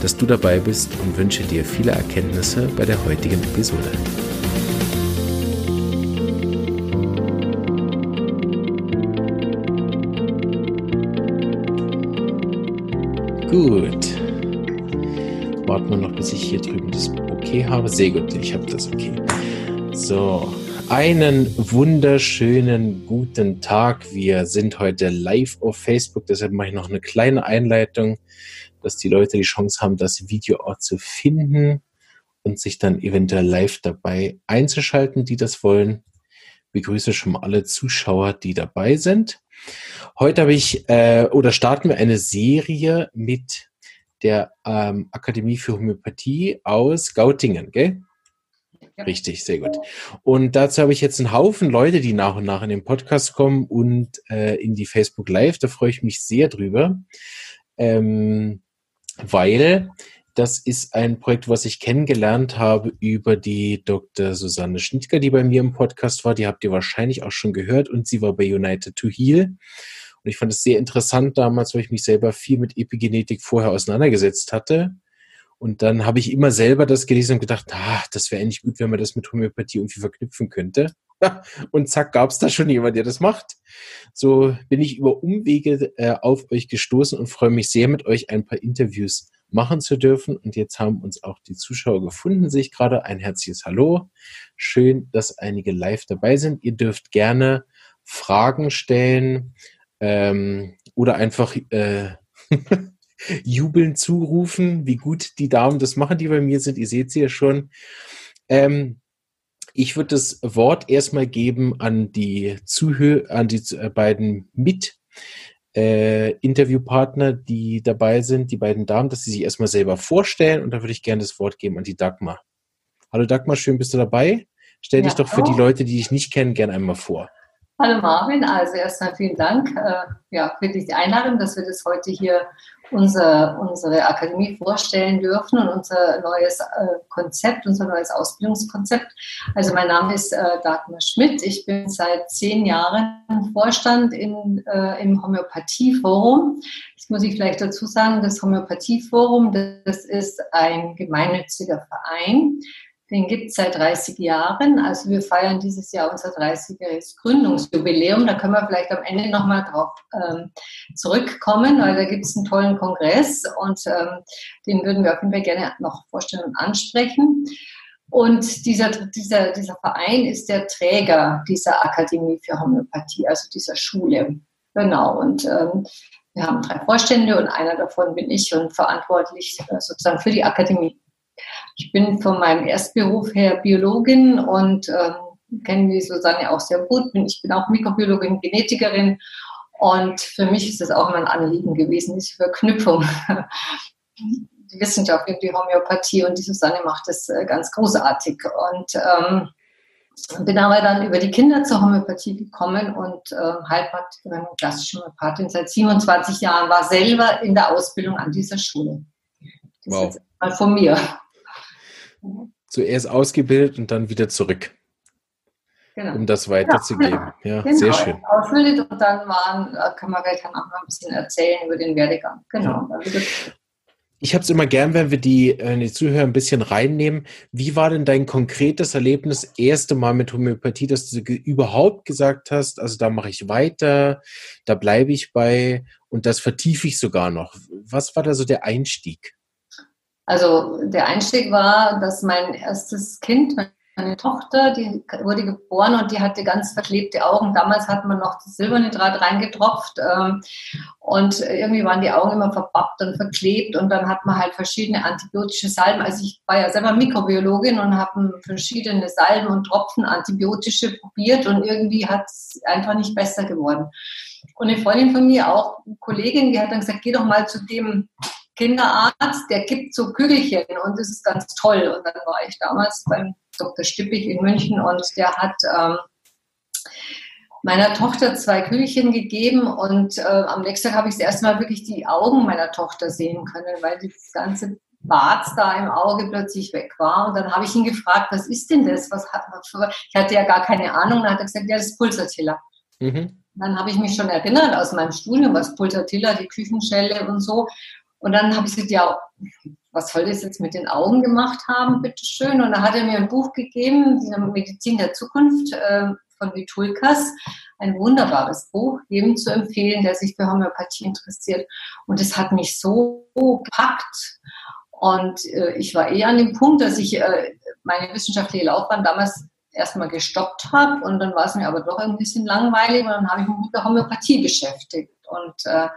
dass du dabei bist und wünsche dir viele Erkenntnisse bei der heutigen Episode. Gut. Warten wir noch, bis ich hier drüben das Okay habe. Sehr gut, ich habe das Okay. So, einen wunderschönen guten Tag. Wir sind heute live auf Facebook, deshalb mache ich noch eine kleine Einleitung dass die Leute die Chance haben, das Video auch zu finden und sich dann eventuell live dabei einzuschalten, die das wollen. Ich begrüße schon mal alle Zuschauer, die dabei sind. Heute habe ich äh, oder starten wir eine Serie mit der ähm, Akademie für Homöopathie aus Gautingen, gell? Ja. Richtig, sehr gut. Und dazu habe ich jetzt einen Haufen Leute, die nach und nach in den Podcast kommen und äh, in die Facebook Live. Da freue ich mich sehr drüber. Ähm, weil das ist ein Projekt, was ich kennengelernt habe über die Dr. Susanne Schnittger, die bei mir im Podcast war. Die habt ihr wahrscheinlich auch schon gehört und sie war bei United to Heal. Und ich fand es sehr interessant damals, weil ich mich selber viel mit Epigenetik vorher auseinandergesetzt hatte. Und dann habe ich immer selber das gelesen und gedacht, ah, das wäre eigentlich gut, wenn man das mit Homöopathie irgendwie verknüpfen könnte. und zack, gab es da schon jemand, der das macht. So bin ich über Umwege äh, auf euch gestoßen und freue mich sehr, mit euch ein paar Interviews machen zu dürfen. Und jetzt haben uns auch die Zuschauer gefunden, sehe ich gerade. Ein herzliches Hallo. Schön, dass einige live dabei sind. Ihr dürft gerne Fragen stellen ähm, oder einfach äh, jubeln zurufen, wie gut die Damen das machen, die bei mir sind. Ihr seht sie ja schon. Ähm, ich würde das Wort erstmal geben an die Zuhörer, an die äh, beiden mit äh, Interviewpartner, die dabei sind, die beiden Damen, dass sie sich erstmal selber vorstellen und da würde ich gerne das Wort geben an die Dagmar. Hallo Dagmar, schön bist du dabei. Stell ja, dich doch für die Leute, die dich nicht kennen, gerne einmal vor. Hallo Marvin, also erstmal vielen Dank äh, ja, für die Einladung, dass wir das heute hier unser, unsere Akademie vorstellen dürfen und unser neues äh, Konzept, unser neues Ausbildungskonzept. Also mein Name ist äh, Dagmar Schmidt. Ich bin seit zehn Jahren Vorstand in, äh, im Homöopathieforum. Das muss ich vielleicht dazu sagen, das Homöopathieforum, das ist ein gemeinnütziger Verein, den gibt es seit 30 Jahren. Also wir feiern dieses Jahr unser 30-jähriges Gründungsjubiläum. Da können wir vielleicht am Ende nochmal drauf ähm, zurückkommen, weil da gibt es einen tollen Kongress und ähm, den würden wir auf jeden Fall gerne noch vorstellen und ansprechen. Und dieser, dieser, dieser Verein ist der Träger dieser Akademie für Homöopathie, also dieser Schule. Genau. Und ähm, wir haben drei Vorstände und einer davon bin ich und verantwortlich äh, sozusagen für die Akademie. Ich bin von meinem Erstberuf her Biologin und ähm, kenne die Susanne auch sehr gut. Ich bin auch Mikrobiologin, Genetikerin und für mich ist es auch immer ein Anliegen gewesen, diese Verknüpfung. Die Wissenschaft und die Homöopathie und die Susanne macht das äh, ganz großartig. Und ähm, bin aber dann über die Kinder zur Homöopathie gekommen und äh, Heilpraktikerin und klassische Homöopathin seit 27 Jahren, war selber in der Ausbildung an dieser Schule. Das wow. ist mal von mir. Zuerst ausgebildet und dann wieder zurück. Genau. Um das weiterzugeben. Ja, genau. ja genau. sehr schön. Ausgebildet und dann waren, äh, kann man gleich auch noch ein bisschen erzählen über den Werdegang. Genau. Ja. Ich habe es immer gern, wenn wir die, äh, die Zuhörer ein bisschen reinnehmen. Wie war denn dein konkretes Erlebnis, erste Mal mit Homöopathie, dass du überhaupt gesagt hast, also da mache ich weiter, da bleibe ich bei und das vertiefe ich sogar noch. Was war da so der Einstieg? Also der Einstieg war, dass mein erstes Kind, meine Tochter, die wurde geboren und die hatte ganz verklebte Augen. Damals hat man noch das Silbernitrat reingetropft ähm, und irgendwie waren die Augen immer verbappt und verklebt und dann hat man halt verschiedene antibiotische Salben. Also ich war ja selber Mikrobiologin und habe verschiedene Salben und Tropfen antibiotische probiert und irgendwie hat es einfach nicht besser geworden. Und eine Freundin von mir, auch eine Kollegin, die hat dann gesagt, geh doch mal zu dem Kinderarzt, der gibt so Kügelchen und das ist ganz toll. Und dann war ich damals beim Dr. Stippig in München und der hat ähm, meiner Tochter zwei Kügelchen gegeben und äh, am nächsten Tag habe ich das erste Mal wirklich die Augen meiner Tochter sehen können, weil das ganze Bart da im Auge plötzlich weg war. Und dann habe ich ihn gefragt, was ist denn das? Was hat, ich hatte ja gar keine Ahnung. Dann hat er gesagt, ja, das ist Pulsatilla. Mhm. Dann habe ich mich schon erinnert aus meinem Studium, was Pulsatilla, die Küchenschelle und so. Und dann habe ich gesagt, ja, was soll das jetzt mit den Augen gemacht haben, bitteschön. Und dann hat er mir ein Buch gegeben, die Medizin der Zukunft äh, von Vitulkas. Ein wunderbares Buch, jedem zu empfehlen, der sich für Homöopathie interessiert. Und es hat mich so gepackt. Und äh, ich war eher an dem Punkt, dass ich äh, meine wissenschaftliche Laufbahn damals erstmal gestoppt habe und dann war es mir aber doch ein bisschen langweilig und dann habe ich mich mit der Homöopathie beschäftigt und äh,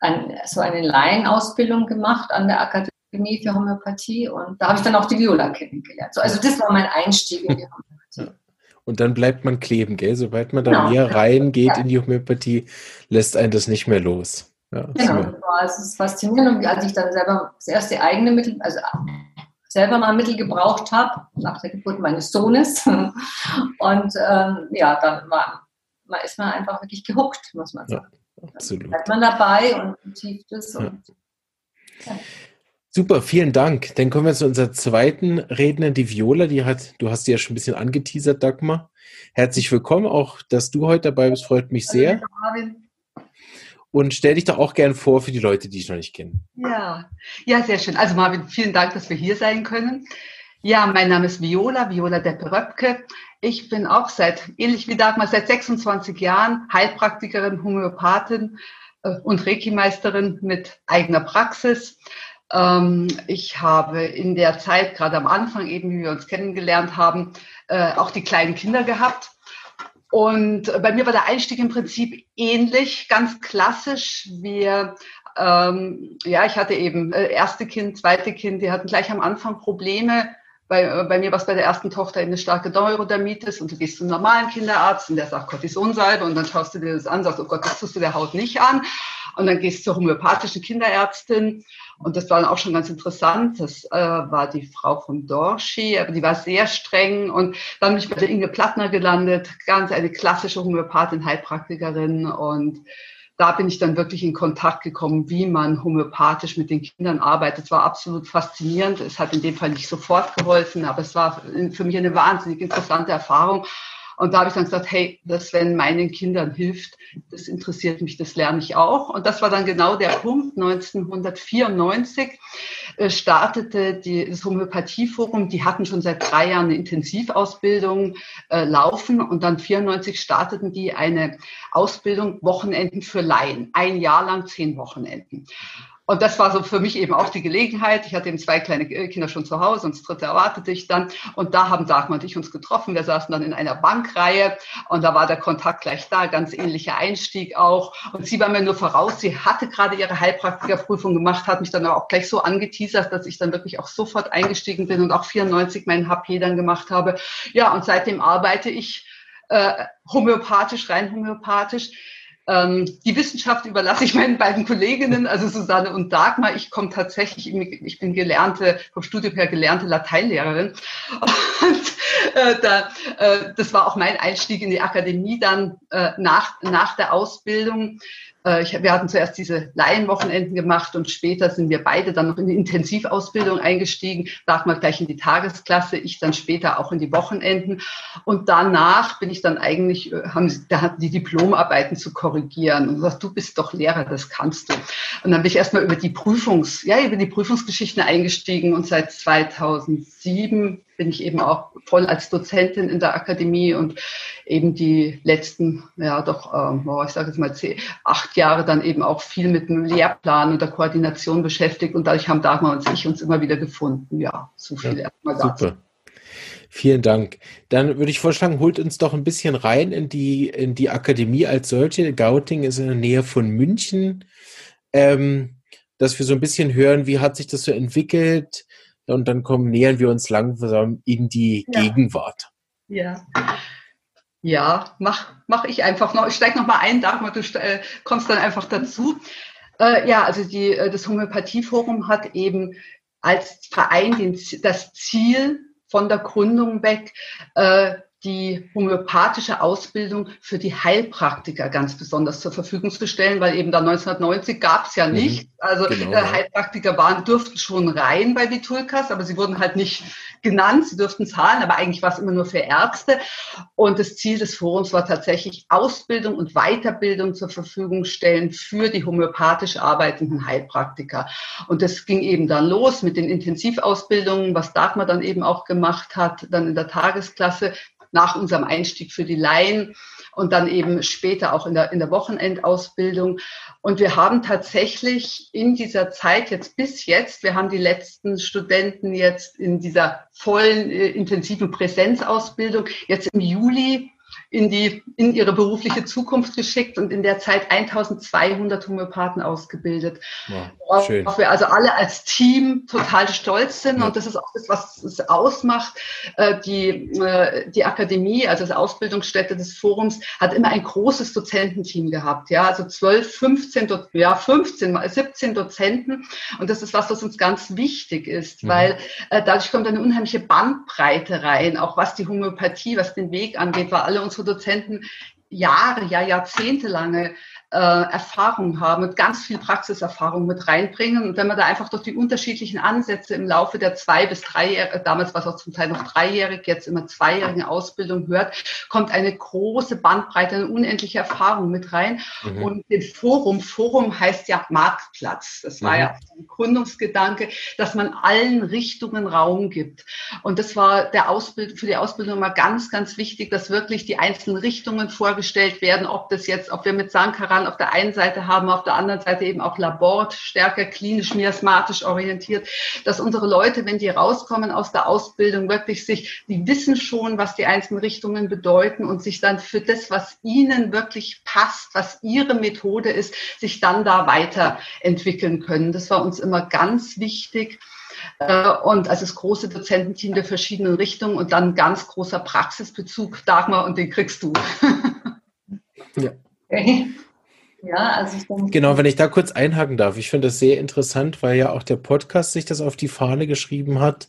ein, so eine Laienausbildung gemacht an der Akademie für Homöopathie und da habe ich dann auch die Viola kennengelernt. So, also das war mein Einstieg in die Homöopathie. Und dann bleibt man kleben, gell? Sobald man da genau. mehr reingeht ja. in die Homöopathie, lässt einen das nicht mehr los. Ja, genau, so. es ist faszinierend. Und als ich dann selber das erste eigene Mittel, also selber mal Mittel gebraucht habe, nach der Geburt meines Sohnes. Und ähm, ja, dann war, man ist man einfach wirklich gehuckt, muss man sagen. Ja, absolut. Bleibt man dabei und vertieft es. Ja. ja. Super, vielen Dank. Dann kommen wir zu unserer zweiten Rednerin, die Viola. Die hat, du hast sie ja schon ein bisschen angeteasert, Dagmar. Herzlich willkommen, auch dass du heute dabei bist, freut mich sehr. Und stell dich doch auch gern vor für die Leute, die dich noch nicht kennen. Ja, ja, sehr schön. Also Marvin, vielen Dank, dass wir hier sein können. Ja, mein Name ist Viola, Viola Deppe-Röpke. Ich bin auch seit, ähnlich wie Dagmar, seit 26 Jahren Heilpraktikerin, Homöopathin äh, und Reiki-Meisterin mit eigener Praxis. Ähm, ich habe in der Zeit, gerade am Anfang eben, wie wir uns kennengelernt haben, äh, auch die kleinen Kinder gehabt und bei mir war der Einstieg im Prinzip ähnlich, ganz klassisch. Wir, ähm, ja, ich hatte eben äh, erste Kind, zweite Kind, die hatten gleich am Anfang Probleme. Bei, äh, bei mir war es bei der ersten Tochter eine starke Neurodermitis und du gehst zum normalen Kinderarzt und der sagt Cortisonsalbe und dann schaust du dir das an, sagst, oh Gott, das tust du der Haut nicht an. Und dann gehst du zur homöopathischen Kinderärztin und das war dann auch schon ganz interessant. Das äh, war die Frau von Dorschi, aber die war sehr streng. Und dann bin ich bei der Inge Plattner gelandet, ganz eine klassische Homöopathin, Heilpraktikerin. Und da bin ich dann wirklich in Kontakt gekommen, wie man homöopathisch mit den Kindern arbeitet. Es war absolut faszinierend. Es hat in dem Fall nicht sofort geholfen, aber es war für mich eine wahnsinnig interessante Erfahrung. Und da habe ich dann gesagt, hey, das, wenn meinen Kindern hilft, das interessiert mich, das lerne ich auch. Und das war dann genau der Punkt. 1994 äh, startete die, das Homöopathieforum. Die hatten schon seit drei Jahren eine Intensivausbildung äh, laufen. Und dann 94 starteten die eine Ausbildung Wochenenden für Laien. Ein Jahr lang zehn Wochenenden. Und das war so für mich eben auch die Gelegenheit. Ich hatte eben zwei kleine Kinder schon zu Hause und das dritte erwartete ich dann. Und da haben Dagmar und ich uns getroffen. Wir saßen dann in einer Bankreihe und da war der Kontakt gleich da, ganz ähnlicher Einstieg auch. Und sie war mir nur voraus. Sie hatte gerade ihre Heilpraktikerprüfung gemacht, hat mich dann auch gleich so angeteasert, dass ich dann wirklich auch sofort eingestiegen bin und auch 94 meinen HP dann gemacht habe. Ja, und seitdem arbeite ich äh, homöopathisch, rein homöopathisch die Wissenschaft überlasse ich meinen beiden Kolleginnen, also Susanne und Dagmar. Ich komme tatsächlich, ich bin gelernte, vom Studium her gelernte Lateinlehrerin. Und äh, da, äh, das war auch mein Einstieg in die Akademie dann äh, nach, nach der Ausbildung. Äh, ich, wir hatten zuerst diese Laienwochenenden gemacht und später sind wir beide dann noch in die Intensivausbildung eingestiegen, Dagmar gleich in die Tagesklasse, ich dann später auch in die Wochenenden. Und danach bin ich dann eigentlich, äh, haben da hatten die Diplomarbeiten zu korrigieren und gesagt, du bist doch Lehrer, das kannst du. Und dann bin ich erstmal über die Prüfungs, ja, über die Prüfungsgeschichten eingestiegen und seit 2007 bin ich eben auch voll als Dozentin in der Akademie und eben die letzten, ja doch, ähm, ich sage jetzt mal zehn, acht Jahre dann eben auch viel mit dem Lehrplan und der Koordination beschäftigt und dadurch haben Dagmar und ich uns immer wieder gefunden. Ja, so viel ja, erstmal dazu. Super. Vielen Dank. Dann würde ich vorschlagen, holt uns doch ein bisschen rein in die, in die Akademie als solche. Gauting ist in der Nähe von München. Ähm, dass wir so ein bisschen hören, wie hat sich das so entwickelt, und dann kommen, nähern wir uns langsam in die ja. Gegenwart. Ja. Ja, mach, mach ich einfach noch. Ich steige noch mal ein, Dagmar, du äh, kommst dann einfach dazu. Äh, ja, also die, äh, das Homöopathieforum hat eben als Verein den, das Ziel, von der Gründung weg äh, die homöopathische Ausbildung für die Heilpraktiker ganz besonders zur Verfügung zu stellen, weil eben da 1990 gab es ja mhm. nicht. Also genau, äh, Heilpraktiker waren, durften schon rein bei Vitulkas, aber sie wurden halt nicht genannt, sie durften zahlen, aber eigentlich war es immer nur für Ärzte. Und das Ziel des Forums war tatsächlich Ausbildung und Weiterbildung zur Verfügung stellen für die homöopathisch arbeitenden Heilpraktiker. Und das ging eben dann los mit den Intensivausbildungen, was Dagmar dann eben auch gemacht hat, dann in der Tagesklasse nach unserem Einstieg für die Laien und dann eben später auch in der, in der Wochenendausbildung. Und wir haben tatsächlich in dieser Zeit jetzt bis jetzt, wir haben die letzten Studenten jetzt in dieser vollen, äh, intensiven Präsenzausbildung jetzt im Juli in die, in ihre berufliche Zukunft geschickt und in der Zeit 1200 Homöopathen ausgebildet. Ja, worauf schön. wir also alle als Team total stolz sind. Ja. Und das ist auch das, was es ausmacht. Äh, die, äh, die Akademie, also das Ausbildungsstätte des Forums, hat immer ein großes Dozententeam gehabt. Ja, also 12, 15, ja, 15, 17 Dozenten. Und das ist was, was uns ganz wichtig ist, mhm. weil äh, dadurch kommt eine unheimliche Bandbreite rein, auch was die Homöopathie, was den Weg angeht, weil alle unsere Dozenten Jahre, ja jahrzehntelange äh, Erfahrung haben und ganz viel Praxiserfahrung mit reinbringen. Und wenn man da einfach durch die unterschiedlichen Ansätze im Laufe der zwei bis dreijährigen, damals war es auch zum Teil noch dreijährig, jetzt immer zweijährigen Ausbildung hört, kommt eine große Bandbreite, eine unendliche Erfahrung mit rein. Mhm. Und den Forum, Forum heißt ja Marktplatz. Das war mhm. ja ein Gründungsgedanke, dass man allen Richtungen Raum gibt. Und das war der Ausbild für die Ausbildung mal ganz, ganz wichtig, dass wirklich die einzelnen Richtungen vorgestellt werden, ob das jetzt, ob wir mit Sankara Verfahren auf der einen Seite haben, auf der anderen Seite eben auch Labort, stärker klinisch, miasmatisch orientiert, dass unsere Leute, wenn die rauskommen aus der Ausbildung, wirklich sich, die wissen schon, was die einzelnen Richtungen bedeuten und sich dann für das, was ihnen wirklich passt, was ihre Methode ist, sich dann da weiterentwickeln können. Das war uns immer ganz wichtig äh, und also das große Dozententeam der verschiedenen Richtungen und dann ganz großer Praxisbezug, Dagmar, und den kriegst du. Ja. Okay. Ja, also ich denke. Genau, wenn ich da kurz einhaken darf. Ich finde das sehr interessant, weil ja auch der Podcast sich das auf die Fahne geschrieben hat,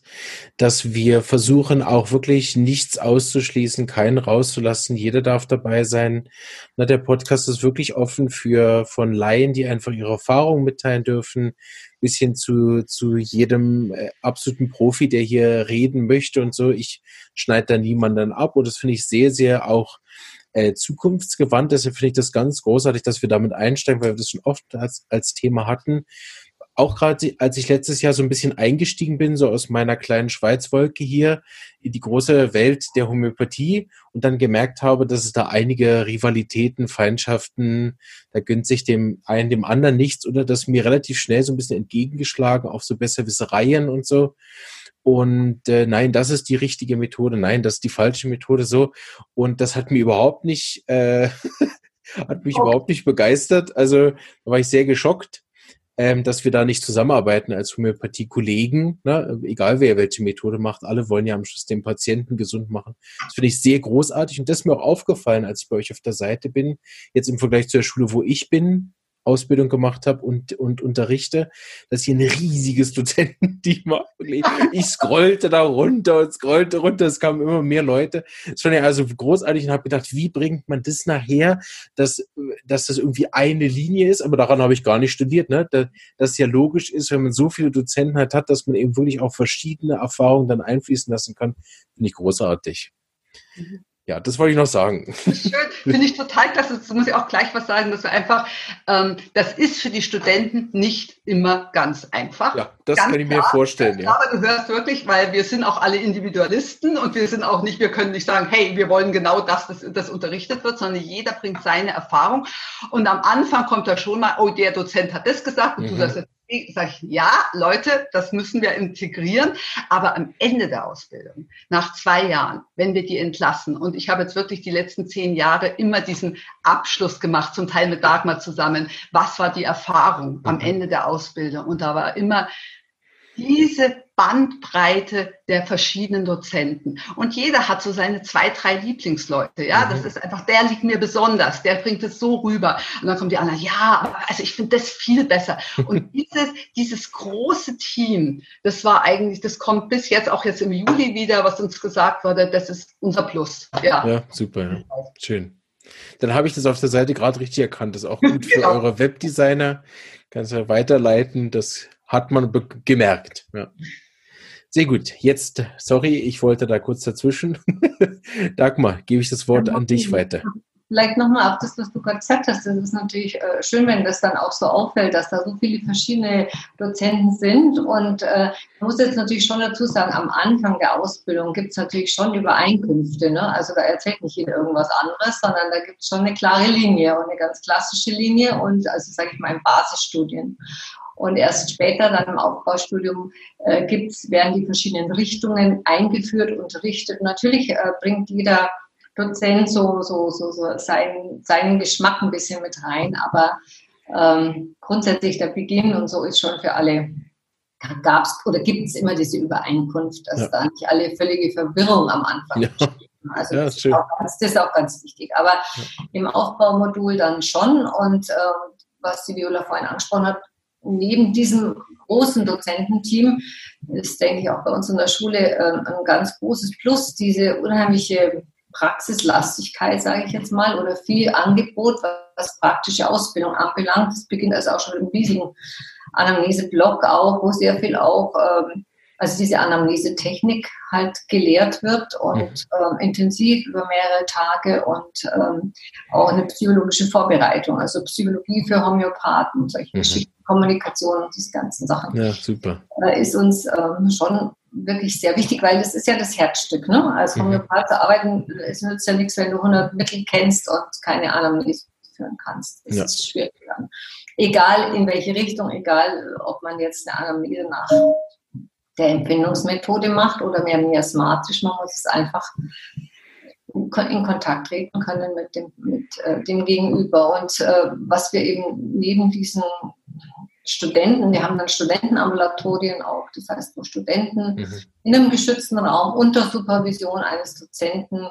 dass wir versuchen, auch wirklich nichts auszuschließen, keinen rauszulassen. Jeder darf dabei sein. Na, der Podcast ist wirklich offen für von Laien, die einfach ihre Erfahrungen mitteilen dürfen, bis hin zu, zu jedem äh, absoluten Profi, der hier reden möchte und so. Ich schneide da niemanden ab und das finde ich sehr, sehr auch äh, zukunftsgewandt. Deshalb finde ich das ganz großartig, dass wir damit einsteigen, weil wir das schon oft als, als Thema hatten. Auch gerade als ich letztes Jahr so ein bisschen eingestiegen bin, so aus meiner kleinen Schweizwolke hier in die große Welt der Homöopathie und dann gemerkt habe, dass es da einige Rivalitäten, Feindschaften, da gönnt sich dem einen dem anderen nichts oder das mir relativ schnell so ein bisschen entgegengeschlagen, auch so Besserwissereien und so. Und äh, nein, das ist die richtige Methode, nein, das ist die falsche Methode so. Und das hat mir überhaupt nicht, äh, hat mich okay. überhaupt nicht begeistert. Also da war ich sehr geschockt, ähm, dass wir da nicht zusammenarbeiten als Homöopathie-Kollegen, ne? egal wer welche Methode macht, alle wollen ja am Schluss den Patienten gesund machen. Das finde ich sehr großartig und das ist mir auch aufgefallen, als ich bei euch auf der Seite bin, jetzt im Vergleich zur Schule, wo ich bin, Ausbildung gemacht habe und, und unterrichte, dass hier ein riesiges Dozententeam war. Ich scrollte da runter und scrollte runter, es kamen immer mehr Leute. Das fand ich also großartig und habe gedacht, wie bringt man das nachher, dass, dass das irgendwie eine Linie ist, aber daran habe ich gar nicht studiert, ne? dass das ja logisch ist, wenn man so viele Dozenten halt hat, dass man eben wirklich auch verschiedene Erfahrungen dann einfließen lassen kann, finde ich großartig. Mhm. Ja, das wollte ich noch sagen. Schön, finde ich total klasse. Das muss ich auch gleich was sagen, dass wir einfach, ähm, das ist für die Studenten nicht immer ganz einfach. Ja, das ganz kann ich klar, mir vorstellen. Ja. Aber du hörst wirklich, weil wir sind auch alle Individualisten und wir sind auch nicht, wir können nicht sagen, hey, wir wollen genau das, das, das unterrichtet wird, sondern jeder bringt seine Erfahrung. Und am Anfang kommt da schon mal, oh, der Dozent hat das gesagt und mhm. du sagst jetzt sage ich, ja, Leute, das müssen wir integrieren. Aber am Ende der Ausbildung, nach zwei Jahren, wenn wir die entlassen, und ich habe jetzt wirklich die letzten zehn Jahre immer diesen Abschluss gemacht, zum Teil mit Dagmar zusammen, was war die Erfahrung am mhm. Ende der Ausbildung? Und da war immer diese Bandbreite der verschiedenen Dozenten. Und jeder hat so seine zwei, drei Lieblingsleute. Ja, das mhm. ist einfach, der liegt mir besonders, der bringt es so rüber. Und dann kommen die anderen, ja, aber also ich finde das viel besser. Und dieses, dieses große Team, das war eigentlich, das kommt bis jetzt auch jetzt im Juli wieder, was uns gesagt wurde, das ist unser Plus. Ja, ja super. Ja. Schön. Dann habe ich das auf der Seite gerade richtig erkannt. Das ist auch gut für genau. eure Webdesigner. Kannst du weiterleiten. Das hat man gemerkt. Ja. Sehr gut. Jetzt, sorry, ich wollte da kurz dazwischen. Dagmar, gebe ich das Wort an dich weiter vielleicht nochmal auf das, was du gerade gesagt hast. Das ist natürlich äh, schön, wenn das dann auch so auffällt, dass da so viele verschiedene Dozenten sind. Und äh, ich muss jetzt natürlich schon dazu sagen, am Anfang der Ausbildung gibt es natürlich schon Übereinkünfte. Ne? Also da erzählt nicht jeder irgendwas anderes, sondern da gibt es schon eine klare Linie und eine ganz klassische Linie und also sage ich mal in Basisstudien. Und erst später, dann im Aufbaustudium, äh, gibt's, werden die verschiedenen Richtungen eingeführt, unterrichtet. Natürlich äh, bringt jeder Dozent so, so, so, so seinen, seinen Geschmack ein bisschen mit rein. Aber ähm, grundsätzlich der Beginn und so ist schon für alle gab es oder gibt es immer diese Übereinkunft, dass ja. da nicht alle völlige Verwirrung am Anfang ja. Also ja, das, ist auch, das, ist auch, ganz wichtig. Aber ja. im Aufbaumodul dann schon. Und äh, was die Viola vorhin angesprochen hat, neben diesem großen Dozententeam ist, denke ich, auch bei uns in der Schule äh, ein ganz großes Plus, diese unheimliche Praxislastigkeit, sage ich jetzt mal, oder viel Angebot, was praktische Ausbildung anbelangt. Das beginnt also auch schon im riesigen Anamnese-Blog auch, wo sehr viel auch, ähm, also diese Anamnese-Technik halt gelehrt wird und mhm. ähm, intensiv über mehrere Tage und ähm, auch eine psychologische Vorbereitung, also Psychologie für Homöopathen, solche mhm. Geschichten, Kommunikation und diese ganzen Sachen. Ja, super. Da ist uns ähm, schon wirklich sehr wichtig, weil das ist ja das Herzstück. Ne? Als mhm. Homöopath zu arbeiten, es nützt ja nichts, wenn du 100 Mittel kennst und keine Anamnese führen kannst. Das ja. ist schwierig dann. Egal in welche Richtung, egal ob man jetzt eine Anamnese nach der Empfindungsmethode macht oder mehr miasmatisch, man muss es einfach in Kontakt treten können mit dem, mit, äh, dem Gegenüber. Und äh, was wir eben neben diesen Studenten, wir haben dann Studentenambulatorien auch, das heißt, wo Studenten mhm. in einem geschützten Raum unter Supervision eines Dozenten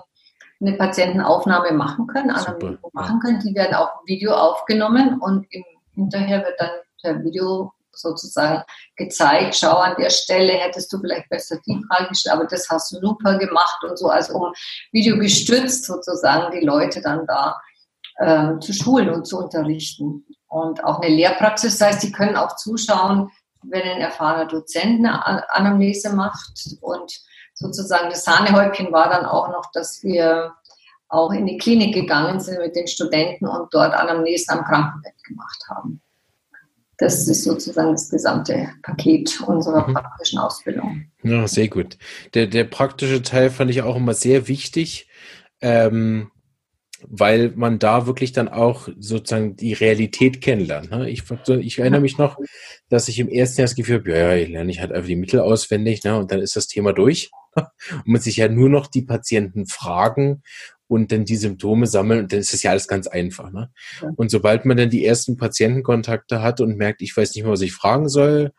eine Patientenaufnahme machen können, Analyse machen können. Die werden auch Video aufgenommen und im, hinterher wird dann per Video sozusagen gezeigt, schau an der Stelle, hättest du vielleicht besser die Frage gestellt, aber das hast du super gemacht und so, also um Video gestützt sozusagen die Leute dann da äh, zu schulen und zu unterrichten und auch eine Lehrpraxis. Das heißt, Sie können auch zuschauen, wenn ein erfahrener Dozent eine Anamnese macht. Und sozusagen das Sahnehäubchen war dann auch noch, dass wir auch in die Klinik gegangen sind mit den Studenten und dort Anamnesen am Krankenbett gemacht haben. Das ist sozusagen das gesamte Paket unserer mhm. praktischen Ausbildung. Ja, sehr gut. Der, der praktische Teil fand ich auch immer sehr wichtig. Ähm, weil man da wirklich dann auch sozusagen die Realität kennenlernt. Ne? Ich, ich erinnere mich noch, dass ich im ersten Jahr das Gefühl habe, ja, ja, lerne ich halt einfach die Mittel auswendig, ne? und dann ist das Thema durch. und man sich ja nur noch die Patienten fragen und dann die Symptome sammeln und dann ist das ja alles ganz einfach. Ne? Und sobald man dann die ersten Patientenkontakte hat und merkt, ich weiß nicht mehr, was ich fragen soll,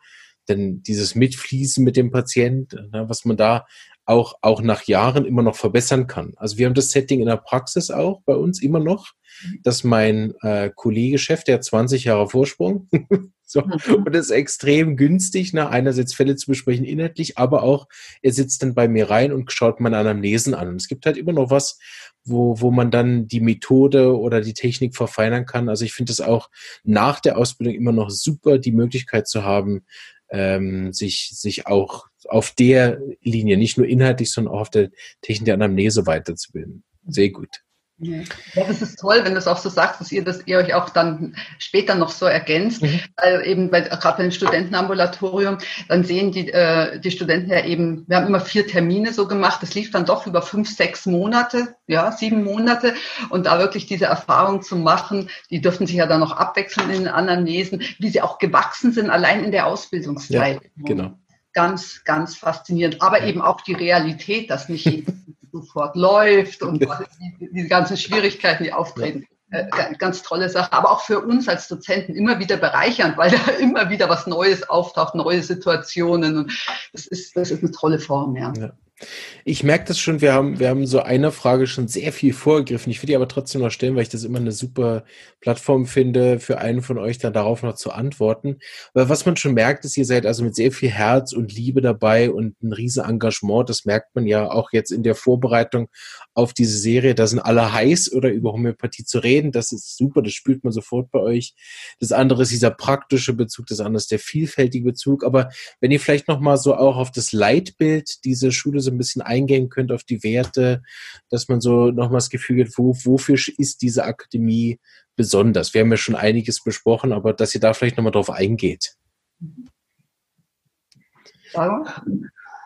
dann dieses Mitfließen mit dem Patient, ne, was man da auch, auch nach Jahren immer noch verbessern kann. Also wir haben das Setting in der Praxis auch bei uns immer noch, dass mein äh, Kollege Chef, der hat 20 Jahre Vorsprung, so, mhm. und das ist extrem günstig, ne? einerseits Fälle zu besprechen inhaltlich, aber auch er sitzt dann bei mir rein und schaut meine Anamnesen an. Und es gibt halt immer noch was, wo, wo man dann die Methode oder die Technik verfeinern kann. Also ich finde es auch nach der Ausbildung immer noch super, die Möglichkeit zu haben, ähm, sich, sich auch auf der Linie, nicht nur inhaltlich, sondern auch auf der Technik der Anamnese weiterzubilden. Sehr gut. Ja, das ist toll, wenn du es auch so sagst, dass ihr, dass ihr euch auch dann später noch so ergänzt, mhm. weil eben bei, gerade bei dem Studentenambulatorium, dann sehen die, äh, die Studenten ja eben, wir haben immer vier Termine so gemacht, das lief dann doch über fünf, sechs Monate, ja, sieben Monate und da wirklich diese Erfahrung zu machen, die dürften sich ja dann noch abwechseln in den anderen Lesen, wie sie auch gewachsen sind, allein in der Ausbildungszeit. Ja, genau ganz, ganz faszinierend. Aber eben auch die Realität, dass nicht sofort läuft und die, die ganzen Schwierigkeiten, die auftreten. äh, ganz tolle Sache, aber auch für uns als Dozenten immer wieder bereichernd, weil da immer wieder was Neues auftaucht, neue Situationen und das ist, das ist eine tolle Form, ja. ja. Ich merke das schon, wir haben, wir haben so einer Frage schon sehr viel vorgegriffen. Ich will die aber trotzdem noch stellen, weil ich das immer eine super Plattform finde, für einen von euch dann darauf noch zu antworten. Weil was man schon merkt, ist, ihr seid also mit sehr viel Herz und Liebe dabei und ein riesen Engagement. Das merkt man ja auch jetzt in der Vorbereitung auf diese Serie. Da sind alle heiß oder über Homöopathie zu reden. Das ist super, das spürt man sofort bei euch. Das andere ist dieser praktische Bezug, das andere ist der vielfältige Bezug. Aber wenn ihr vielleicht nochmal so auch auf das Leitbild dieser Schule so ein bisschen eingehen könnt auf die Werte, dass man so nochmal das Gefühl hat, wo, wofür ist diese Akademie besonders? Wir haben ja schon einiges besprochen, aber dass ihr da vielleicht nochmal drauf eingeht.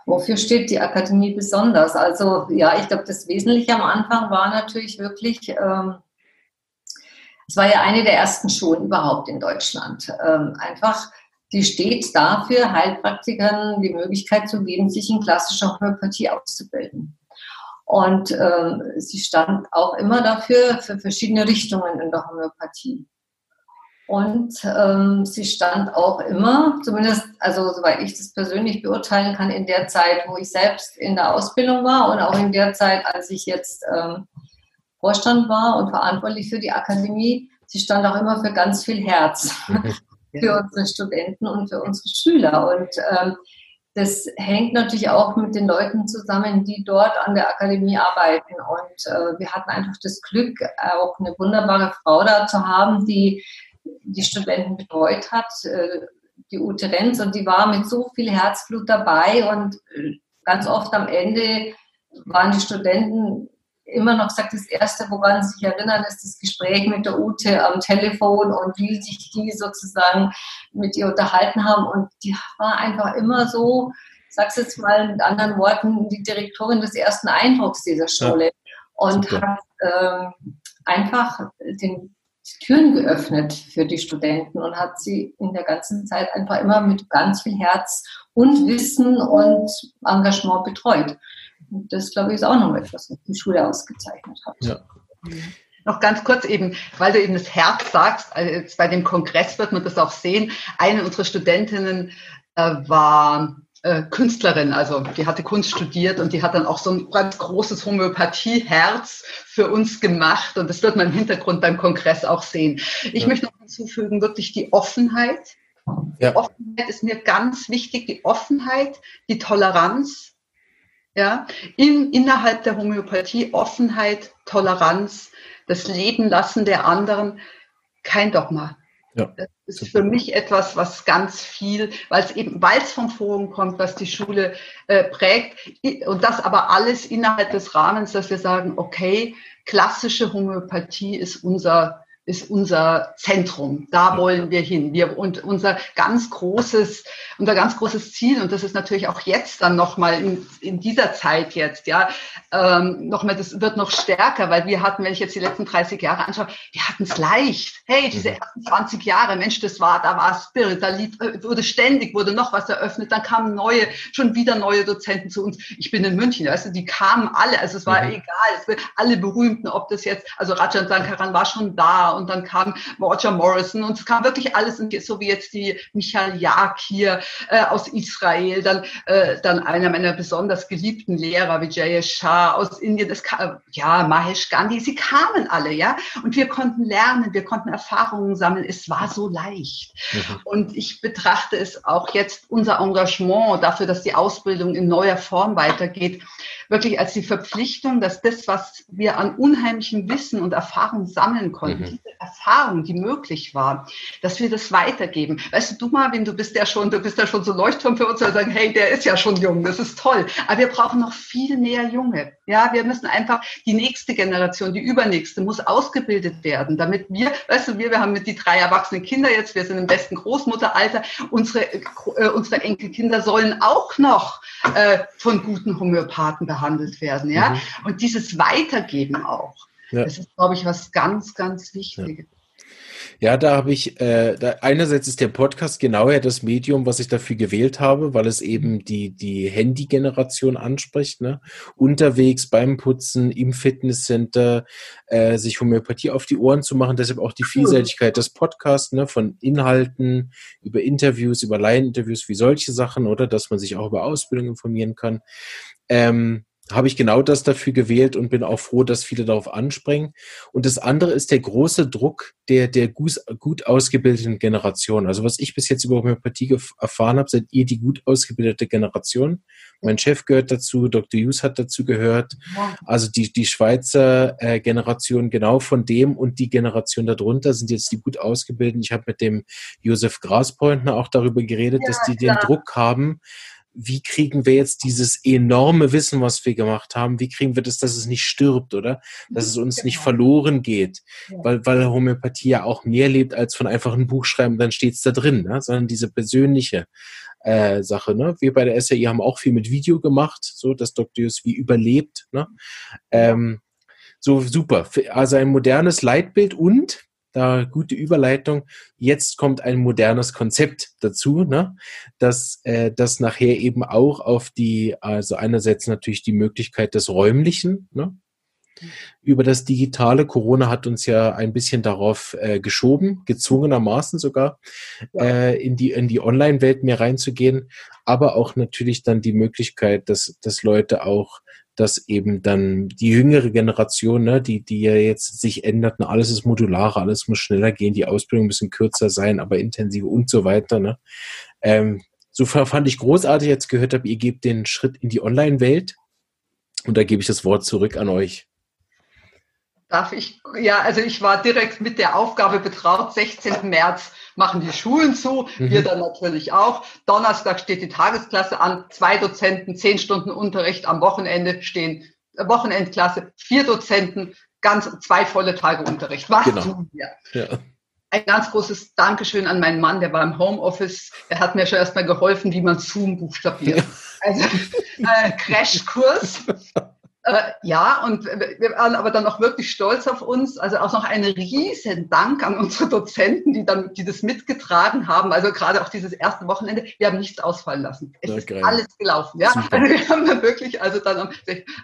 Wofür steht die Akademie besonders? Also ja, ich glaube, das Wesentliche am Anfang war natürlich wirklich, ähm, es war ja eine der ersten Schulen überhaupt in Deutschland. Ähm, einfach die steht dafür, Heilpraktikern die Möglichkeit zu geben, sich in klassischer Homöopathie auszubilden. Und ähm, sie stand auch immer dafür, für verschiedene Richtungen in der Homöopathie. Und ähm, sie stand auch immer, zumindest, also soweit ich das persönlich beurteilen kann, in der Zeit, wo ich selbst in der Ausbildung war und auch in der Zeit, als ich jetzt ähm, Vorstand war und verantwortlich für die Akademie, sie stand auch immer für ganz viel Herz. für unsere Studenten und für unsere Schüler. Und ähm, das hängt natürlich auch mit den Leuten zusammen, die dort an der Akademie arbeiten. Und äh, wir hatten einfach das Glück, auch eine wunderbare Frau da zu haben, die die Studenten betreut hat, äh, die Ute Renz, und die war mit so viel Herzblut dabei. Und äh, ganz oft am Ende waren die Studenten immer noch gesagt, das Erste, woran sie sich erinnern, ist das Gespräch mit der Ute am Telefon und wie sich die sozusagen mit ihr unterhalten haben. Und die war einfach immer so, ich sag's jetzt mal mit anderen Worten, die Direktorin des ersten Eindrucks dieser Schule. Ja. Und hat ähm, einfach den Türen geöffnet für die Studenten und hat sie in der ganzen Zeit einfach immer mit ganz viel Herz und Wissen und Engagement betreut. Und das, glaube ich, ist auch noch etwas, was die Schule ausgezeichnet hat. Ja. Noch ganz kurz eben, weil du eben das Herz sagst, also jetzt bei dem Kongress wird man das auch sehen. Eine unserer Studentinnen äh, war äh, Künstlerin, also die hatte Kunst studiert und die hat dann auch so ein ganz großes Homöopathie-Herz für uns gemacht und das wird man im Hintergrund beim Kongress auch sehen. Ich ja. möchte noch hinzufügen, wirklich die Offenheit. Ja. Die Offenheit ist mir ganz wichtig, die Offenheit, die Toleranz, ja, in, innerhalb der Homöopathie Offenheit, Toleranz, das Leben lassen der anderen, kein Dogma. Ja, das ist für mich etwas, was ganz viel, weil es eben, weil es vom Forum kommt, was die Schule äh, prägt und das aber alles innerhalb des Rahmens, dass wir sagen, okay, klassische Homöopathie ist unser ist unser Zentrum. Da wollen wir hin. Wir, und unser ganz großes, unser ganz großes Ziel, und das ist natürlich auch jetzt dann nochmal in, in dieser Zeit jetzt, ja, ähm, nochmal, das wird noch stärker, weil wir hatten, wenn ich jetzt die letzten 30 Jahre anschaue, wir hatten es leicht. Hey, diese mhm. ersten 20 Jahre, Mensch, das war, da war Spirit, da lief, äh, wurde ständig, wurde noch was eröffnet, dann kamen neue, schon wieder neue Dozenten zu uns. Ich bin in München, weißt du, die kamen alle, also es war mhm. egal, alle berühmten, ob das jetzt, also Rajan Sankaran war schon da und dann kam Roger Morrison und es kam wirklich alles, so wie jetzt die Michael Jag hier äh, aus Israel, dann, äh, dann einer meiner besonders geliebten Lehrer, Vijay Shah aus Indien, das ja, Mahesh Gandhi, sie kamen alle, ja, und wir konnten lernen, wir konnten Erfahrungen sammeln, es war so leicht. Mhm. Und ich betrachte es auch jetzt, unser Engagement dafür, dass die Ausbildung in neuer Form weitergeht, wirklich als die Verpflichtung, dass das, was wir an unheimlichem Wissen und Erfahrung sammeln konnten, mhm. diese Erfahrung, die möglich war, dass wir das weitergeben. Weißt du, du Marvin, du bist ja schon, du bist ja schon so Leuchtturm für uns, wir sagen, hey, der ist ja schon jung, das ist toll. Aber wir brauchen noch viel mehr Junge. Ja, wir müssen einfach die nächste Generation, die übernächste, muss ausgebildet werden, damit wir, weißt du, wir, wir haben mit die drei erwachsenen Kinder jetzt, wir sind im besten Großmutteralter, unsere, äh, unsere Enkelkinder sollen auch noch äh, von guten Homöopathen behandelt werden, ja. Mhm. Und dieses Weitergeben auch. Ja. Das ist, glaube ich, was ganz, ganz Wichtiges. Ja, da habe ich, äh, da, einerseits ist der Podcast genau ja das Medium, was ich dafür gewählt habe, weil es eben die, die Handy-Generation anspricht, ne? Unterwegs, beim Putzen, im Fitnesscenter, äh, sich Homöopathie auf die Ohren zu machen, deshalb auch die Vielseitigkeit des Podcasts, ne? Von Inhalten, über Interviews, über Laieninterviews, wie solche Sachen, oder? Dass man sich auch über Ausbildung informieren kann. Ähm, habe ich genau das dafür gewählt und bin auch froh, dass viele darauf anspringen. Und das andere ist der große Druck der, der gut, gut ausgebildeten Generation. Also was ich bis jetzt über Homöopathie erfahren habe, seid ihr die gut ausgebildete Generation. Mein Chef gehört dazu, Dr. Hughes hat dazu gehört. Also die, die Schweizer äh, Generation genau von dem und die Generation darunter sind jetzt die gut ausgebildeten. Ich habe mit dem Josef Graspointner auch darüber geredet, ja, dass die klar. den Druck haben, wie kriegen wir jetzt dieses enorme Wissen, was wir gemacht haben, wie kriegen wir das, dass es nicht stirbt, oder? Dass es uns genau. nicht verloren geht. Ja. Weil, weil Homöopathie ja auch mehr lebt als von einfach ein Buch schreiben, dann steht es da drin, ne? sondern diese persönliche äh, Sache. Ne? Wir bei der SAI haben auch viel mit Video gemacht, so dass Dr. wie überlebt. Ne? Ähm, so super. Also ein modernes Leitbild und da gute Überleitung. Jetzt kommt ein modernes Konzept dazu, ne? dass äh, das nachher eben auch auf die, also einerseits natürlich die Möglichkeit des Räumlichen, ne? über das Digitale. Corona hat uns ja ein bisschen darauf äh, geschoben, gezwungenermaßen sogar, äh, in die, in die Online-Welt mehr reinzugehen, aber auch natürlich dann die Möglichkeit, dass, dass Leute auch dass eben dann die jüngere Generation, ne, die, die ja jetzt sich ändert, ne, alles ist modularer, alles muss schneller gehen, die Ausbildung bisschen kürzer sein, aber intensiver und so weiter. Ne. Ähm, so fand ich großartig, jetzt gehört habe, ihr gebt den Schritt in die Online-Welt. Und da gebe ich das Wort zurück an euch. Darf ich? Ja, also ich war direkt mit der Aufgabe betraut, 16. März machen die Schulen zu, mhm. wir dann natürlich auch. Donnerstag steht die Tagesklasse an, zwei Dozenten, zehn Stunden Unterricht am Wochenende stehen, äh, Wochenendklasse, vier Dozenten, ganz zwei volle Tage Unterricht. Was genau. tun wir? Ja. Ein ganz großes Dankeschön an meinen Mann, der war im Homeoffice. Er hat mir schon erstmal geholfen, wie man Zoom buchstabiert. Also äh, Crashkurs. Äh, ja, und wir waren aber dann auch wirklich stolz auf uns. Also auch noch einen riesen Dank an unsere Dozenten, die dann, die das mitgetragen haben. Also gerade auch dieses erste Wochenende. Wir haben nichts ausfallen lassen. Es ja, ist geil. alles gelaufen. Ja, Super. also wir haben dann wirklich, also dann am,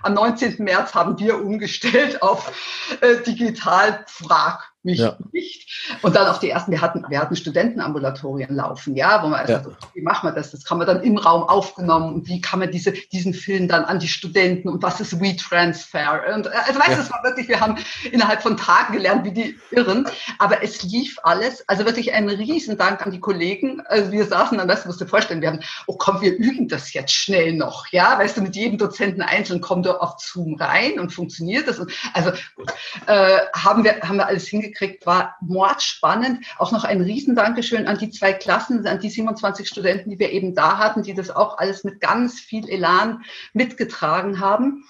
am 19. März haben wir umgestellt auf äh, digital Frag mich ja. nicht. Und dann auch die ersten, wir hatten, wir hatten Studentenambulatorien laufen, ja, wo man ja. also, wie machen wir das? Das kann man dann im Raum aufgenommen und wie kann man diese, diesen Film dann an die Studenten und was ist WeTransfer? Und also weißt du, ja. es war wirklich, wir haben innerhalb von Tagen gelernt, wie die Irren, aber es lief alles. Also wirklich ein Riesendank an die Kollegen. Also wir saßen dann, weißt du, musst du dir vorstellen, wir haben, oh komm, wir üben das jetzt schnell noch, ja, weißt du, mit jedem Dozenten einzeln kommt er auf Zoom rein und funktioniert das. Und also gut, äh, haben wir, haben wir alles hingekriegt gekriegt, war mordspannend. Auch noch ein Riesendankeschön an die zwei Klassen, an die 27 Studenten, die wir eben da hatten, die das auch alles mit ganz viel Elan mitgetragen haben.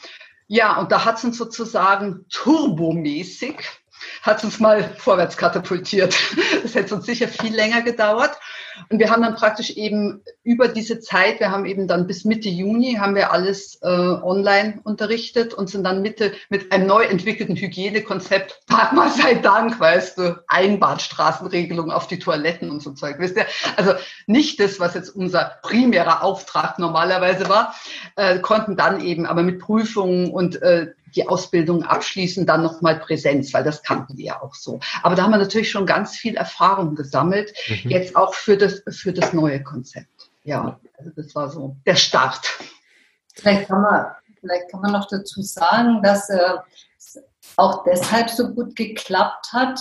Ja, und da hat es uns sozusagen turbomäßig hat es uns mal vorwärts katapultiert. Das hätte uns sicher viel länger gedauert. Und wir haben dann praktisch eben über diese Zeit, wir haben eben dann bis Mitte Juni, haben wir alles äh, online unterrichtet und sind dann Mitte mit einem neu entwickelten Hygienekonzept, Dagmar sei Dank, weißt du, Einbahnstraßenregelung auf die Toiletten und so Zeug, wisst ihr? Also nicht das, was jetzt unser primärer Auftrag normalerweise war, äh, konnten dann eben aber mit Prüfungen und äh, die Ausbildung abschließen, dann nochmal Präsenz, weil das kannten wir ja auch so. Aber da haben wir natürlich schon ganz viel Erfahrung gesammelt, mhm. jetzt auch für das, für das neue Konzept. Ja, also das war so der Start. Vielleicht kann man, vielleicht kann man noch dazu sagen, dass äh, es auch deshalb so gut geklappt hat,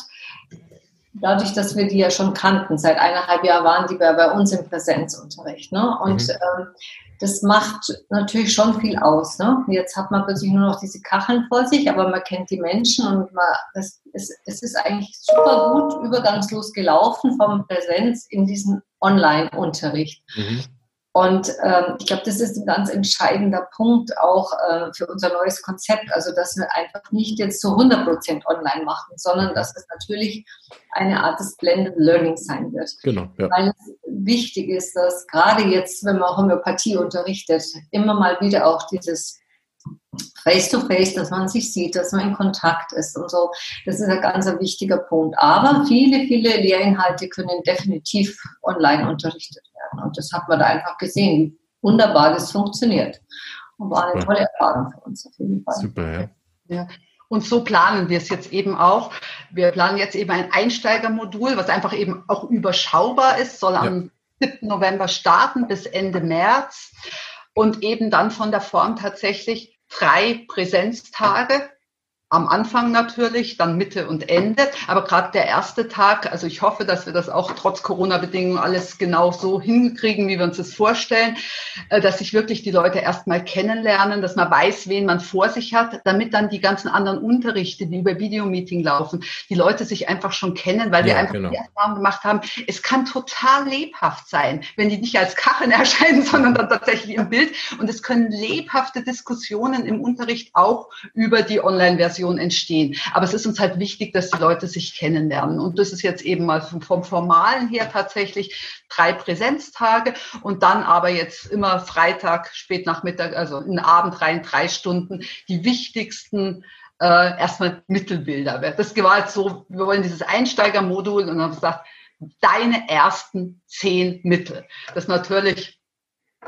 dadurch, dass wir die ja schon kannten. Seit eineinhalb Jahren waren die bei, bei uns im Präsenzunterricht. Ne? Und mhm. ähm, das macht natürlich schon viel aus. Ne? Jetzt hat man plötzlich nur noch diese Kacheln vor sich, aber man kennt die Menschen und man, das, es, es ist eigentlich super gut übergangslos gelaufen vom Präsenz in diesen Online-Unterricht. Mhm. Und ähm, ich glaube, das ist ein ganz entscheidender Punkt auch äh, für unser neues Konzept. Also, dass wir einfach nicht jetzt zu 100 Prozent online machen, sondern dass es natürlich eine Art des Blended Learning sein wird. Genau. Ja. Weil es wichtig ist, dass gerade jetzt, wenn man Homöopathie unterrichtet, immer mal wieder auch dieses face to face, dass man sich sieht, dass man in Kontakt ist und so. Das ist ein ganz wichtiger Punkt. Aber viele, viele Lehrinhalte können definitiv online unterrichtet werden. Und das hat man da einfach gesehen, wie wunderbar das funktioniert. Und war eine tolle Erfahrung für uns auf jeden Fall. Super, ja. ja. Und so planen wir es jetzt eben auch. Wir planen jetzt eben ein Einsteigermodul, was einfach eben auch überschaubar ist, soll am 7. November starten bis Ende März und eben dann von der Form tatsächlich drei Präsenztage am Anfang natürlich, dann Mitte und Ende. Aber gerade der erste Tag, also ich hoffe, dass wir das auch trotz Corona-Bedingungen alles genau so hinkriegen, wie wir uns das vorstellen, äh, dass sich wirklich die Leute erstmal kennenlernen, dass man weiß, wen man vor sich hat, damit dann die ganzen anderen Unterrichte, die über Videomeeting laufen, die Leute sich einfach schon kennen, weil wir einfach genau. die Erfahrung gemacht haben, es kann total lebhaft sein, wenn die nicht als Kacheln erscheinen, sondern dann tatsächlich im Bild. Und es können lebhafte Diskussionen im Unterricht auch über die Online-Version Kommunikation entstehen. Aber es ist uns halt wichtig, dass die Leute sich kennenlernen. Und das ist jetzt eben mal vom Formalen her tatsächlich drei Präsenztage und dann aber jetzt immer Freitag, spät Nachmittag, also in den Abend rein drei Stunden die wichtigsten äh, erstmal Mittelbilder. Das war jetzt so, wir wollen dieses Einsteigermodul und dann gesagt, deine ersten zehn Mittel. Das natürlich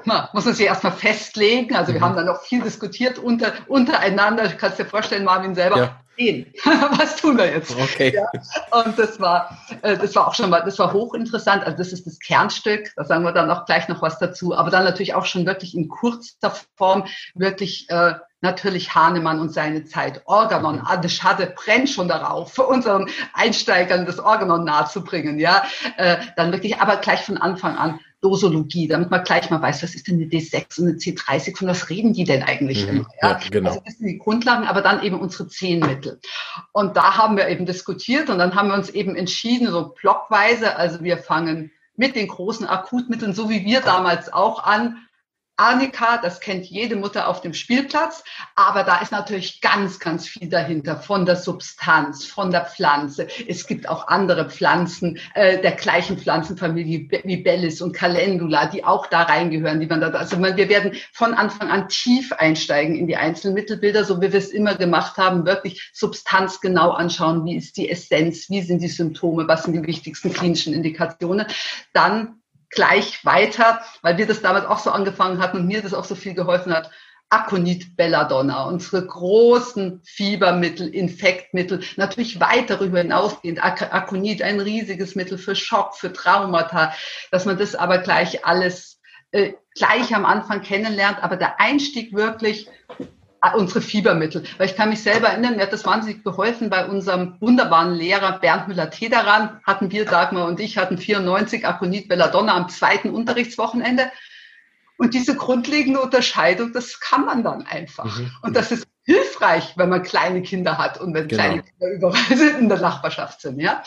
na, muss man sich erstmal festlegen. Also wir mhm. haben dann noch viel diskutiert unter, untereinander. Du kannst dir vorstellen, Marvin selber, ja. Sehen. was tun wir jetzt? Okay. Ja, und das war, äh, das war auch schon mal, das war hochinteressant. Also das ist das Kernstück. Da sagen wir dann auch gleich noch was dazu. Aber dann natürlich auch schon wirklich in kurzer Form wirklich äh, natürlich Hahnemann und seine Zeit. Organon, mhm. Ade Schade brennt schon darauf, für unseren Einsteigern das Organon nahezubringen. Ja, äh, dann wirklich, aber gleich von Anfang an Dosologie, damit man gleich mal weiß, was ist denn eine D6 und eine C30, von was reden die denn eigentlich mhm, immer? Ja? ja? genau. Also das sind die Grundlagen, aber dann eben unsere zehn Mittel. Und da haben wir eben diskutiert und dann haben wir uns eben entschieden, so blockweise, also wir fangen mit den großen Akutmitteln, so wie wir damals auch an, Arnika, das kennt jede Mutter auf dem Spielplatz, aber da ist natürlich ganz, ganz viel dahinter von der Substanz, von der Pflanze. Es gibt auch andere Pflanzen äh, der gleichen Pflanzenfamilie wie Bellis und Calendula, die auch da reingehören, die man da, also wir werden von Anfang an tief einsteigen in die einzelnen Mittelbilder, so wie wir es immer gemacht haben, wirklich Substanz genau anschauen, wie ist die Essenz, wie sind die Symptome, was sind die wichtigsten klinischen Indikationen. Dann gleich weiter, weil wir das damals auch so angefangen hatten und mir das auch so viel geholfen hat. Aconit Belladonna, unsere großen Fiebermittel, Infektmittel, natürlich weit darüber hinausgehend. Aconit, ein riesiges Mittel für Schock, für Traumata, dass man das aber gleich alles äh, gleich am Anfang kennenlernt, aber der Einstieg wirklich unsere Fiebermittel. Weil ich kann mich selber erinnern, mir hat das wahnsinnig geholfen bei unserem wunderbaren Lehrer Bernd Müller-Tederan, hatten wir, Dagmar und ich, hatten 94 Aconit Belladonna am zweiten Unterrichtswochenende. Und diese grundlegende Unterscheidung, das kann man dann einfach. Mhm. Und das ist hilfreich, wenn man kleine Kinder hat und wenn genau. kleine Kinder überall sind in der Nachbarschaft sind. Ja?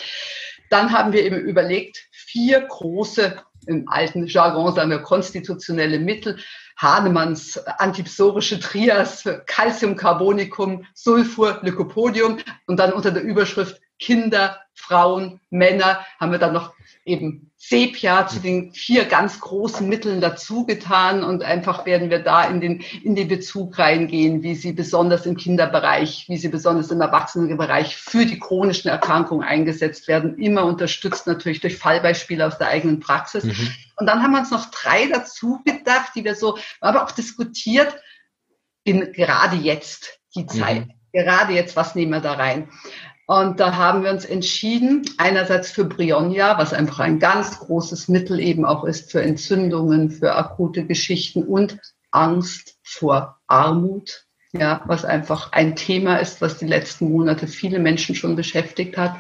Dann haben wir eben überlegt, vier große, im alten Jargon sagen wir konstitutionelle Mittel, Hahnemanns antipsorische Trias, Calciumcarbonicum, Sulfur, Lycopodium und dann unter der Überschrift Kinder, Frauen, Männer haben wir dann noch eben Sepia zu den vier ganz großen Mitteln dazugetan und einfach werden wir da in den, in den Bezug reingehen, wie sie besonders im Kinderbereich, wie sie besonders im Erwachsenenbereich für die chronischen Erkrankungen eingesetzt werden, immer unterstützt natürlich durch Fallbeispiele aus der eigenen Praxis. Mhm. Und dann haben wir uns noch drei dazu gedacht, die wir so, aber auch diskutiert, in gerade jetzt die Zeit. Mhm. Gerade jetzt, was nehmen wir da rein? Und da haben wir uns entschieden, einerseits für Brionia, was einfach ein ganz großes Mittel eben auch ist für Entzündungen, für akute Geschichten und Angst vor Armut, ja, was einfach ein Thema ist, was die letzten Monate viele Menschen schon beschäftigt hat.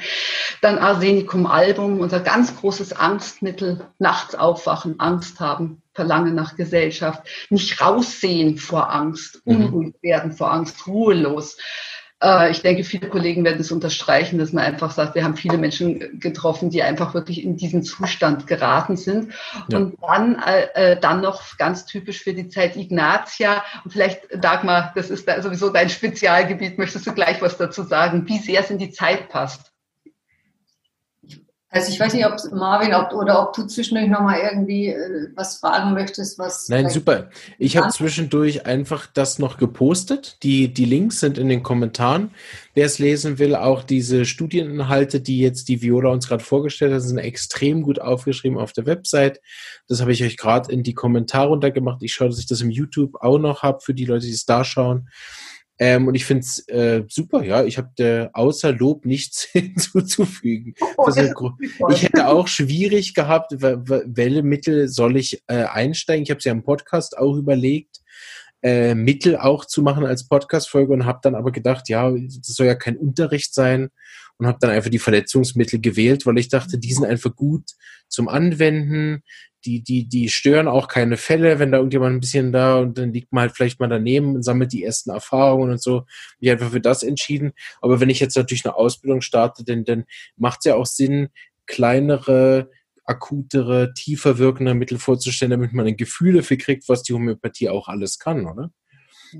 Dann Arsenicum album, unser ganz großes Angstmittel, nachts aufwachen, Angst haben, Verlangen nach Gesellschaft, nicht raussehen vor Angst, mhm. unruhig werden vor Angst, ruhelos. Äh, ich denke, viele Kollegen werden es unterstreichen, dass man einfach sagt, wir haben viele Menschen getroffen, die einfach wirklich in diesen Zustand geraten sind. Ja. Und dann, äh, äh, dann noch ganz typisch für die Zeit Ignatia. Und vielleicht, Dagmar, das ist da sowieso dein Spezialgebiet. Möchtest du gleich was dazu sagen, wie sehr es in die Zeit passt? Also ich weiß nicht, ob Marvin ob, oder ob du zwischendurch nochmal irgendwie äh, was fragen möchtest, was. Nein, super. Ich habe zwischendurch einfach das noch gepostet. Die, die Links sind in den Kommentaren. Wer es lesen will, auch diese Studieninhalte, die jetzt die Viola uns gerade vorgestellt hat, sind extrem gut aufgeschrieben auf der Website. Das habe ich euch gerade in die Kommentare runtergemacht. Ich schaue, dass ich das im YouTube auch noch habe für die Leute, die es da schauen. Ähm, und ich finde es äh, super, ja. Ich habe außer Lob nichts hinzuzufügen. Oh, ich hätte auch schwierig gehabt, welche Mittel soll ich äh, einsteigen. Ich habe es ja im Podcast auch überlegt, äh, Mittel auch zu machen als Podcast-Folge und habe dann aber gedacht, ja, das soll ja kein Unterricht sein und habe dann einfach die Verletzungsmittel gewählt, weil ich dachte, die sind einfach gut zum Anwenden die, die, die stören auch keine Fälle, wenn da irgendjemand ein bisschen da und dann liegt man halt vielleicht mal daneben und sammelt die ersten Erfahrungen und so. Ich einfach für das entschieden. Aber wenn ich jetzt natürlich eine Ausbildung starte, dann, dann macht es ja auch Sinn, kleinere, akutere, tiefer wirkende Mittel vorzustellen, damit man ein Gefühl dafür kriegt, was die Homöopathie auch alles kann, oder?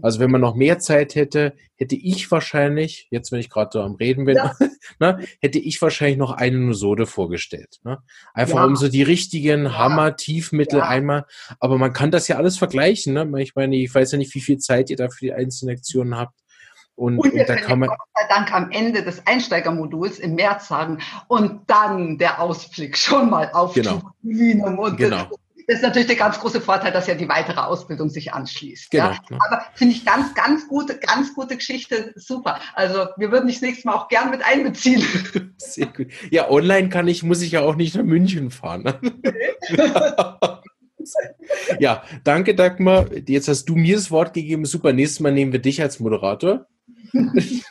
Also wenn man noch mehr Zeit hätte, hätte ich wahrscheinlich, jetzt wenn ich gerade so am Reden bin, ja. ne, hätte ich wahrscheinlich noch eine Nusode vorgestellt. Ne? Einfach ja. um so die richtigen ja. Hammer-Tiefmittel einmal. Aber man kann das ja alles vergleichen. Ne? Ich meine, ich weiß ja nicht, wie viel Zeit ihr da für die einzelnen Lektionen habt. Und, und, und da kann man Gott sei Dank am Ende des Einsteigermoduls im März sagen und dann der Ausblick schon mal auf genau. und genau das ist natürlich der ganz große Vorteil, dass ja die weitere Ausbildung sich anschließt. Genau. Ja. Aber finde ich ganz, ganz gute, ganz gute Geschichte, super. Also wir würden dich das nächste Mal auch gern mit einbeziehen. Sehr gut. Ja, online kann ich, muss ich ja auch nicht nach München fahren. ja, danke Dagmar. Jetzt hast du mir das Wort gegeben. Super. Nächstes Mal nehmen wir dich als Moderator.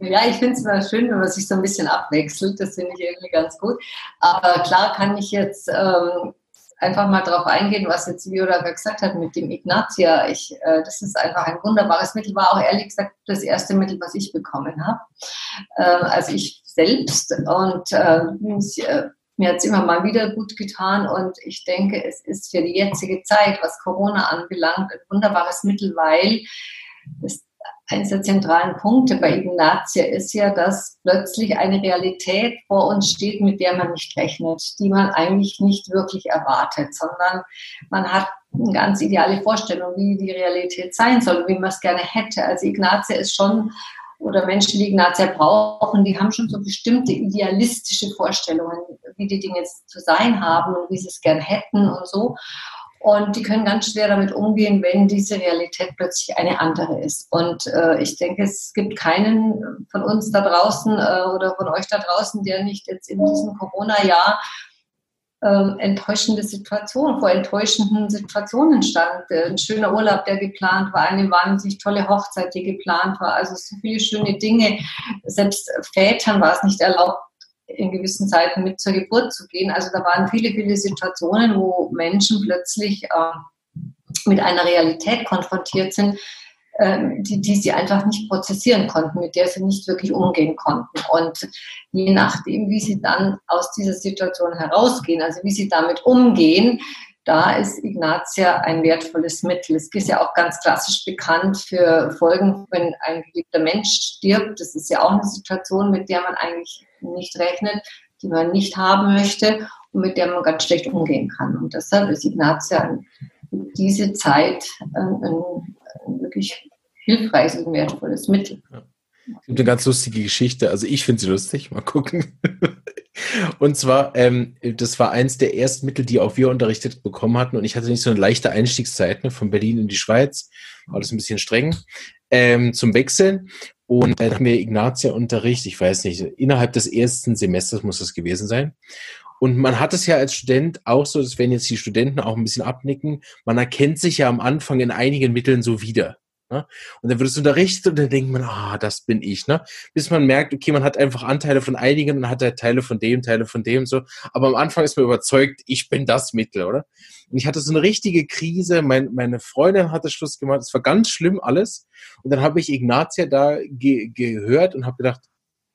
Ja, ich finde es immer schön, wenn man sich so ein bisschen abwechselt. Das finde ich irgendwie ganz gut. Aber klar kann ich jetzt ähm, einfach mal darauf eingehen, was jetzt Viola gesagt hat mit dem Ignatia. Ich, äh, das ist einfach ein wunderbares Mittel, war auch ehrlich gesagt das erste Mittel, was ich bekommen habe. Äh, also ich selbst. Und äh, äh mir hat es immer mal wieder gut getan und ich denke, es ist für die jetzige Zeit, was Corona anbelangt, ein wunderbares Mittel, weil es eines der zentralen Punkte bei Ignatia ist ja, dass plötzlich eine Realität vor uns steht, mit der man nicht rechnet, die man eigentlich nicht wirklich erwartet, sondern man hat eine ganz ideale Vorstellung, wie die Realität sein soll, wie man es gerne hätte. Also Ignatia ist schon, oder Menschen, die Ignatia brauchen, die haben schon so bestimmte idealistische Vorstellungen, wie die Dinge zu sein haben und wie sie es gern hätten und so. Und die können ganz schwer damit umgehen, wenn diese Realität plötzlich eine andere ist. Und äh, ich denke, es gibt keinen von uns da draußen äh, oder von euch da draußen, der nicht jetzt in diesem Corona-Jahr äh, enttäuschende Situationen, vor enttäuschenden Situationen stand. Äh, ein schöner Urlaub, der geplant war, eine wahnsinnig tolle Hochzeit, die geplant war. Also so viele schöne Dinge. Selbst Vätern war es nicht erlaubt, in gewissen Zeiten mit zur Geburt zu gehen. Also da waren viele, viele Situationen, wo Menschen plötzlich äh, mit einer Realität konfrontiert sind, äh, die, die sie einfach nicht prozessieren konnten, mit der sie nicht wirklich umgehen konnten. Und je nachdem, wie sie dann aus dieser Situation herausgehen, also wie sie damit umgehen, da ist Ignatia ein wertvolles Mittel. Es ist ja auch ganz klassisch bekannt für Folgen, wenn ein geliebter Mensch stirbt. Das ist ja auch eine Situation, mit der man eigentlich nicht rechnet, die man nicht haben möchte und mit der man ganz schlecht umgehen kann. Und deshalb ist Ignatia diese Zeit ein, ein, ein wirklich hilfreiches und wertvolles Mittel. Es gibt eine ganz lustige Geschichte. Also ich finde sie lustig. Mal gucken. Und zwar, ähm, das war eins der ersten Mittel, die auch wir unterrichtet bekommen hatten. Und ich hatte nicht so eine leichte Einstiegszeit ne, von Berlin in die Schweiz. War das ein bisschen streng ähm, zum Wechseln. Und dann haben wir Ignatia-Unterricht, ich weiß nicht, innerhalb des ersten Semesters muss das gewesen sein. Und man hat es ja als Student auch so, das werden jetzt die Studenten auch ein bisschen abnicken, man erkennt sich ja am Anfang in einigen Mitteln so wieder. Ne? Und dann wird es unterrichtet und dann denkt man, ah, das bin ich, ne? Bis man merkt, okay, man hat einfach Anteile von einigen und hat halt Teile von dem, Teile von dem, so. Aber am Anfang ist man überzeugt, ich bin das Mittel, oder? Und ich hatte so eine richtige Krise. Mein, meine Freundin hatte Schluss gemacht. Es war ganz schlimm alles. Und dann habe ich Ignatia da ge gehört und habe gedacht,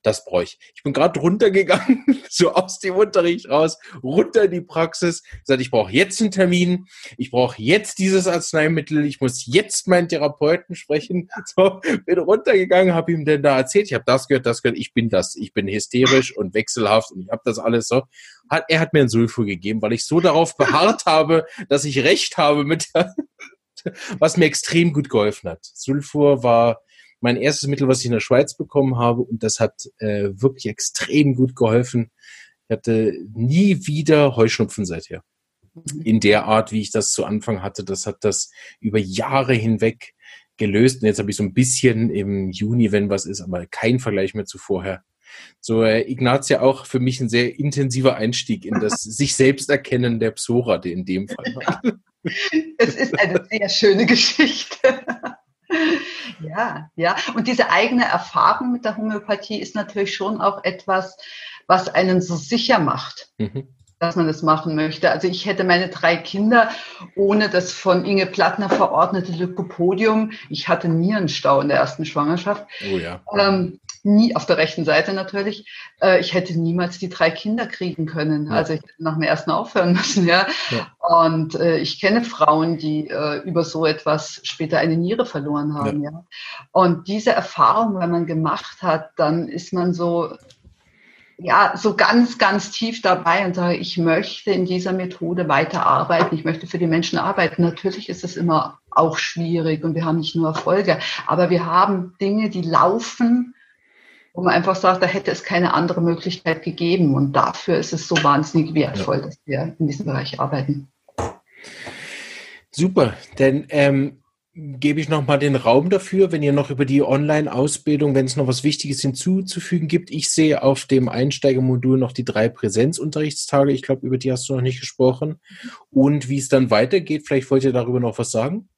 das brauche ich. Ich bin gerade runtergegangen, so aus dem Unterricht raus, runter in die Praxis, gesagt, ich brauche jetzt einen Termin, ich brauche jetzt dieses Arzneimittel, ich muss jetzt meinen Therapeuten sprechen. So, bin runtergegangen, habe ihm denn da erzählt, ich habe das gehört, das gehört, ich bin das, ich bin hysterisch und wechselhaft und ich habe das alles so. Hat, er hat mir ein Sulfur gegeben, weil ich so darauf beharrt habe, dass ich recht habe mit der, was mir extrem gut geholfen hat. Sulfur war mein erstes Mittel, was ich in der Schweiz bekommen habe und das hat äh, wirklich extrem gut geholfen. Ich hatte nie wieder Heuschnupfen seither. Mhm. In der Art, wie ich das zu Anfang hatte, das hat das über Jahre hinweg gelöst. Und jetzt habe ich so ein bisschen im Juni, wenn was ist, aber kein Vergleich mehr zu vorher. So äh, Ignatia auch für mich ein sehr intensiver Einstieg in das sich selbst erkennen der Psora, in dem Fall. Es ist eine sehr schöne Geschichte. Ja, ja. Und diese eigene Erfahrung mit der Homöopathie ist natürlich schon auch etwas, was einen so sicher macht. Mhm dass man das machen möchte. Also ich hätte meine drei Kinder ohne das von Inge Plattner verordnete Lykopodium. Ich hatte Nierenstau in der ersten Schwangerschaft. Oh ja. Ähm, nie auf der rechten Seite natürlich. Äh, ich hätte niemals die drei Kinder kriegen können. Ja. Also ich hätte nach dem ersten aufhören müssen, ja. ja. Und äh, ich kenne Frauen, die äh, über so etwas später eine Niere verloren haben, ja. ja. Und diese Erfahrung, wenn man gemacht hat, dann ist man so ja, so ganz, ganz tief dabei und sage, ich möchte in dieser Methode weiterarbeiten, ich möchte für die Menschen arbeiten. Natürlich ist es immer auch schwierig und wir haben nicht nur Erfolge, aber wir haben Dinge, die laufen, wo man einfach sagt, da hätte es keine andere Möglichkeit gegeben. Und dafür ist es so wahnsinnig wertvoll, ja. dass wir in diesem Bereich arbeiten. Super, denn ähm, gebe ich nochmal den Raum dafür, wenn ihr noch über die Online-Ausbildung, wenn es noch was Wichtiges hinzuzufügen gibt. Ich sehe auf dem Einsteigermodul noch die drei Präsenzunterrichtstage. Ich glaube, über die hast du noch nicht gesprochen. Und wie es dann weitergeht, vielleicht wollt ihr darüber noch was sagen?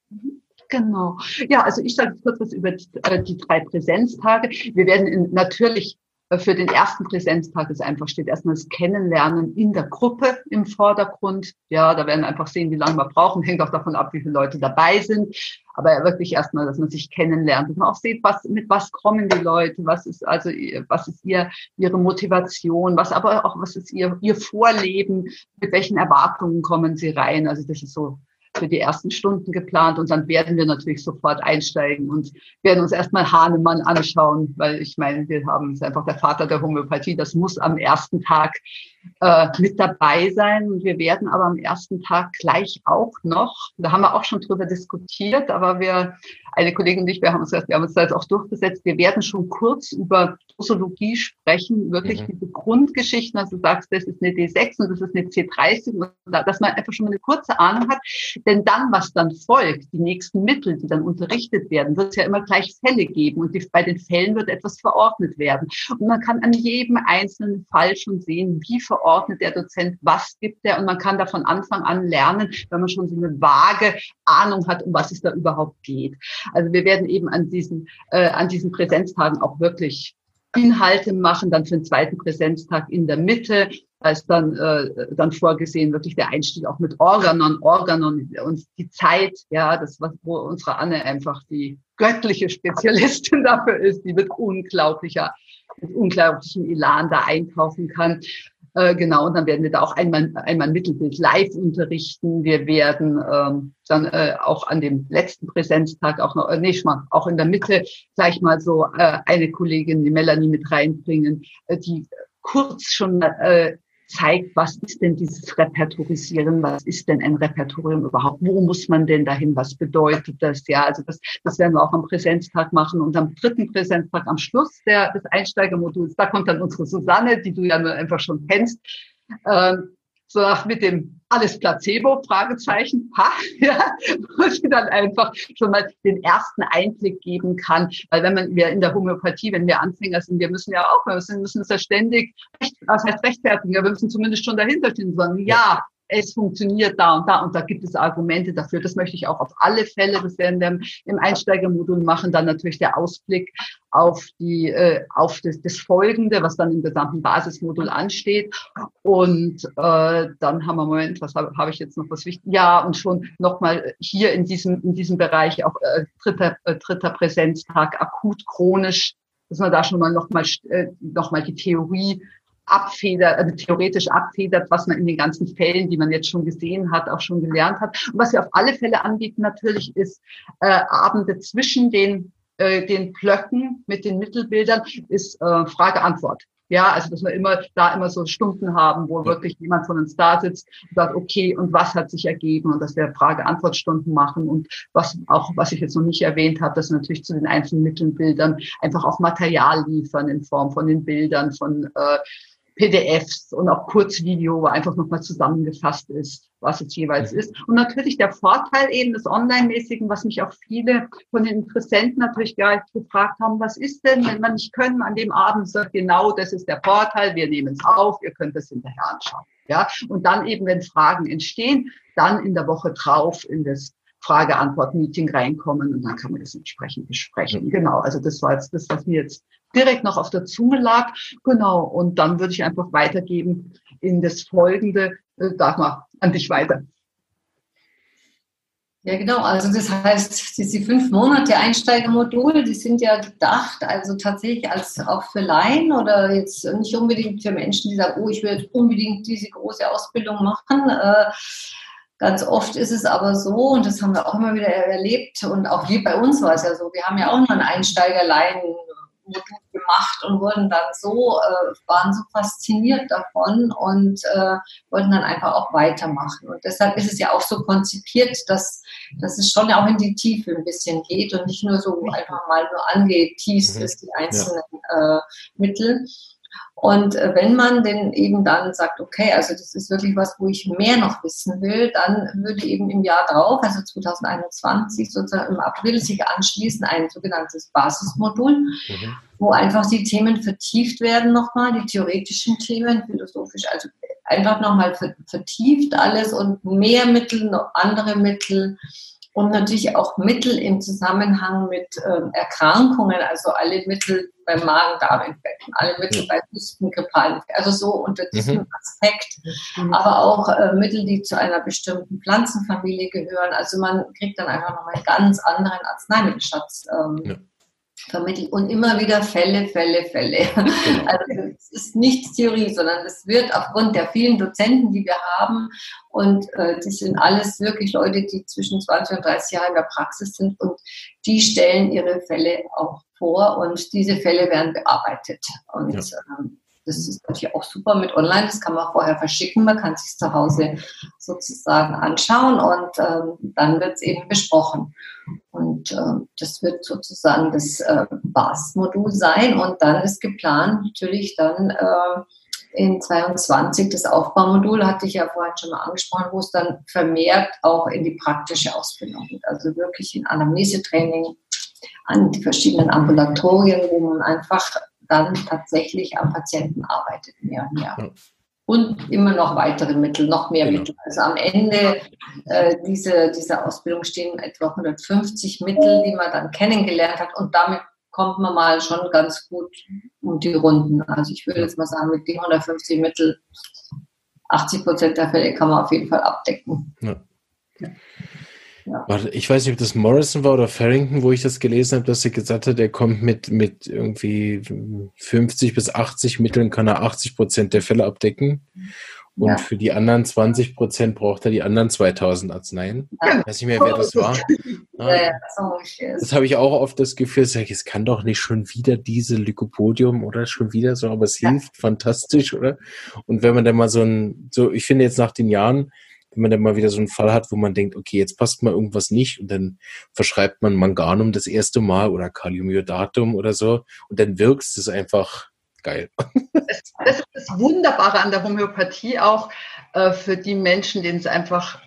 Genau. Ja, also ich sage kurz was über die, äh, drei Präsenztage. Wir werden in, natürlich für den ersten Präsenztag ist einfach steht erstmal das Kennenlernen in der Gruppe im Vordergrund. Ja, da werden wir einfach sehen, wie lange wir brauchen. Hängt auch davon ab, wie viele Leute dabei sind. Aber wirklich erstmal, dass man sich kennenlernt, dass man auch sieht, was, mit was kommen die Leute, was ist also, was ist ihr, ihre Motivation, was aber auch, was ist ihr, ihr Vorleben, mit welchen Erwartungen kommen sie rein. Also das ist so für die ersten Stunden geplant und dann werden wir natürlich sofort einsteigen und werden uns erstmal Hahnemann anschauen, weil ich meine, wir haben, es einfach der Vater der Homöopathie, das muss am ersten Tag äh, mit dabei sein. Und wir werden aber am ersten Tag gleich auch noch, da haben wir auch schon drüber diskutiert, aber wir, eine Kollegin und ich, wir haben uns, wir haben uns da jetzt auch durchgesetzt, wir werden schon kurz über Dosologie sprechen, wirklich mhm. diese Grundgeschichten, also du sagst, das ist eine D6 und das ist eine C30, dass man einfach schon mal eine kurze Ahnung hat. Denn dann, was dann folgt, die nächsten Mittel, die dann unterrichtet werden, wird es ja immer gleich Fälle geben und die, bei den Fällen wird etwas verordnet werden. Und man kann an jedem einzelnen Fall schon sehen, wie verordnet der Dozent, was gibt er und man kann da von Anfang an lernen, wenn man schon so eine vage Ahnung hat, um was es da überhaupt geht. Also wir werden eben an diesen, äh, an diesen Präsenztagen auch wirklich Inhalte machen, dann für den zweiten Präsenztag in der Mitte. Ist dann, äh, dann vorgesehen, wirklich der Einstieg auch mit Organon, Organon und die Zeit, ja, das, was, wo unsere Anne einfach die göttliche Spezialistin dafür ist, die mit unglaublicher, mit unglaublichem Elan da einkaufen kann. Äh, genau, und dann werden wir da auch einmal, einmal Mittelbild live unterrichten. Wir werden ähm, dann äh, auch an dem letzten Präsenztag auch noch, äh, nee, mal, auch in der Mitte gleich mal so äh, eine Kollegin, die Melanie, mit reinbringen, äh, die kurz schon äh, zeigt, was ist denn dieses Repertorisieren, was ist denn ein Repertorium überhaupt, wo muss man denn dahin, was bedeutet das, ja, also das, das werden wir auch am Präsenztag machen und am dritten Präsenztag am Schluss der, des Einsteigermoduls, da kommt dann unsere Susanne, die du ja nur einfach schon kennst, ähm, so mit dem alles Placebo, Fragezeichen, ha, ja, wo sie dann einfach schon mal den ersten Einblick geben kann. Weil wenn man, wir in der Homöopathie, wenn wir Anfänger sind, wir müssen ja auch, wir müssen, müssen uns ja ständig, was heißt rechtfertigen, wir müssen zumindest schon dahinter stehen und sagen, ja, es funktioniert da und da und da gibt es Argumente dafür. Das möchte ich auch auf alle Fälle, das werden wir im Einsteigermodul machen, dann natürlich der Ausblick auf die äh, auf das, das Folgende, was dann im gesamten Basismodul ansteht. Und äh, dann haben wir Moment, was habe hab ich jetzt noch was wichtig? Ja, und schon nochmal hier in diesem in diesem Bereich auch äh, dritter äh, dritter Präsenztag akut chronisch dass man da schon mal nochmal äh, noch die Theorie abfedert, also theoretisch abfedert, was man in den ganzen Fällen, die man jetzt schon gesehen hat, auch schon gelernt hat. Und was wir auf alle Fälle anbieten natürlich ist äh, Abende zwischen den äh, den Blöcken mit den Mittelbildern ist äh, Frage-Antwort. Ja, also dass wir immer da immer so Stunden haben, wo wirklich jemand von uns da sitzt und sagt, okay, und was hat sich ergeben und dass wir Frage-Antwort-Stunden machen und was auch, was ich jetzt noch nicht erwähnt habe, dass wir natürlich zu den einzelnen Mittelbildern einfach auch Material liefern in Form von den Bildern, von äh, PDFs und auch Kurzvideo, wo einfach nochmal zusammengefasst ist, was es jeweils ist. Und natürlich der Vorteil eben des Online-mäßigen, was mich auch viele von den Interessenten natürlich gleich gefragt haben, was ist denn, wenn man nicht können an dem Abend, sagt genau, das ist der Vorteil, wir nehmen es auf, ihr könnt es hinterher anschauen. Ja, und dann eben, wenn Fragen entstehen, dann in der Woche drauf in das Frage-Antwort-Meeting reinkommen und dann kann man das entsprechend besprechen. Genau, also das war jetzt das, was mir jetzt direkt noch auf der Zunge lag. Genau, und dann würde ich einfach weitergeben in das Folgende. Äh, Dagmar, an dich weiter. Ja, genau. Also das heißt, diese fünf Monate Einsteigermodul, die sind ja gedacht, also tatsächlich als auch für Laien oder jetzt nicht unbedingt für Menschen, die sagen, oh, ich jetzt unbedingt diese große Ausbildung machen. Äh, Ganz oft ist es aber so, und das haben wir auch immer wieder erlebt, und auch wir bei uns war es ja so, wir haben ja auch nur ein Einsteigerlein Modul gemacht und wurden dann so, äh, waren so fasziniert davon und äh, wollten dann einfach auch weitermachen. Und deshalb ist es ja auch so konzipiert, dass, dass es schon auch in die Tiefe ein bisschen geht und nicht nur so einfach mal nur angeteased mhm. ist, die einzelnen ja. äh, Mittel. Und äh, wenn man denn eben dann sagt, okay, also das ist wirklich was, wo ich mehr noch wissen will, dann würde eben im Jahr drauf, also 2021 sozusagen im April sich anschließen ein sogenanntes Basismodul, mhm. wo einfach die Themen vertieft werden nochmal, die theoretischen Themen, philosophisch, also einfach nochmal vertieft alles und mehr Mittel, noch andere Mittel und natürlich auch Mittel im Zusammenhang mit äh, Erkrankungen, also alle Mittel beim Magen-Darm-Infekten, alle Mittel ja. bei Husten-Grippalen, also so unter diesem mhm. Aspekt, aber auch äh, Mittel, die zu einer bestimmten Pflanzenfamilie gehören. Also man kriegt dann einfach nochmal einen ganz anderen Arzneimittelschatz ähm, ja vermittelt und immer wieder Fälle, Fälle, Fälle. Genau. Also es ist nicht Theorie, sondern es wird aufgrund der vielen Dozenten, die wir haben und äh, das sind alles wirklich Leute, die zwischen 20 und 30 Jahren in der Praxis sind und die stellen ihre Fälle auch vor und diese Fälle werden bearbeitet. Und ja. ähm, das ist natürlich auch super mit online, das kann man vorher verschicken, man kann sich zu Hause sozusagen anschauen und ähm, dann wird es eben besprochen. Und äh, das wird sozusagen das äh, Basismodul sein und dann ist geplant natürlich dann äh, in 22 das Aufbaumodul, hatte ich ja vorhin schon mal angesprochen, wo es dann vermehrt auch in die praktische Ausbildung geht. Also wirklich in Anamnesetraining an die verschiedenen Ambulatorien, wo man einfach dann tatsächlich am Patienten arbeitet, mehr und mehr. Und immer noch weitere Mittel, noch mehr genau. Mittel. Also am Ende äh, diese, dieser Ausbildung stehen etwa 150 Mittel, die man dann kennengelernt hat. Und damit kommt man mal schon ganz gut um die Runden. Also ich würde jetzt mal sagen, mit den 150 Mittel 80 Prozent der Fälle kann man auf jeden Fall abdecken. Ja. Ja. Ja. Ich weiß nicht, ob das Morrison war oder Farrington, wo ich das gelesen habe, dass er gesagt hat, er kommt mit, mit irgendwie 50 bis 80 Mitteln, kann er 80 Prozent der Fälle abdecken. Und ja. für die anderen 20 Prozent braucht er die anderen 2000 Arzneien. Ja. Ich weiß nicht mehr, wer das war. Ja, das habe ich auch oft das Gefühl, es kann doch nicht schon wieder diese Lycopodium oder schon wieder so, aber es hilft fantastisch, oder? Und wenn man dann mal so ein, so, ich finde jetzt nach den Jahren, wenn man dann mal wieder so einen Fall hat, wo man denkt, okay, jetzt passt mal irgendwas nicht und dann verschreibt man Manganum das erste Mal oder Kaliumiodatum oder so und dann wirkt es einfach geil. Das, das, ist das Wunderbare an der Homöopathie auch äh, für die Menschen, denen es einfach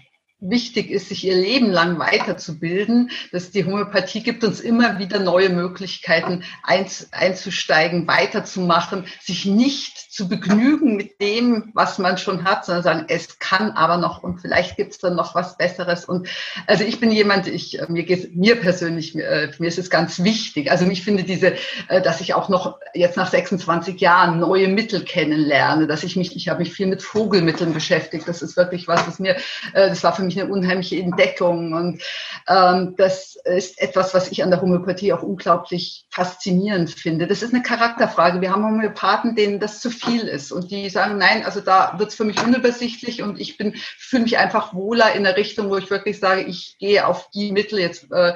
wichtig ist, sich ihr Leben lang weiterzubilden, dass die Homöopathie gibt uns immer wieder neue Möglichkeiten einzusteigen, weiterzumachen, sich nicht zu begnügen mit dem, was man schon hat, sondern sagen, es kann aber noch und vielleicht gibt es dann noch was Besseres. Und also ich bin jemand, ich äh, mir geht mir persönlich, mir, äh, mir ist es ganz wichtig. Also ich finde diese, äh, dass ich auch noch jetzt nach 26 Jahren neue Mittel kennenlerne, dass ich mich, ich habe mich viel mit Vogelmitteln beschäftigt. Das ist wirklich was, was mir, das war für mich mich eine unheimliche Entdeckung. Und ähm, das ist etwas, was ich an der Homöopathie auch unglaublich faszinierend finde. Das ist eine Charakterfrage. Wir haben Homöopathen, denen das zu viel ist und die sagen, nein, also da wird es für mich unübersichtlich und ich bin fühle mich einfach wohler in der Richtung, wo ich wirklich sage, ich gehe auf die Mittel jetzt, äh,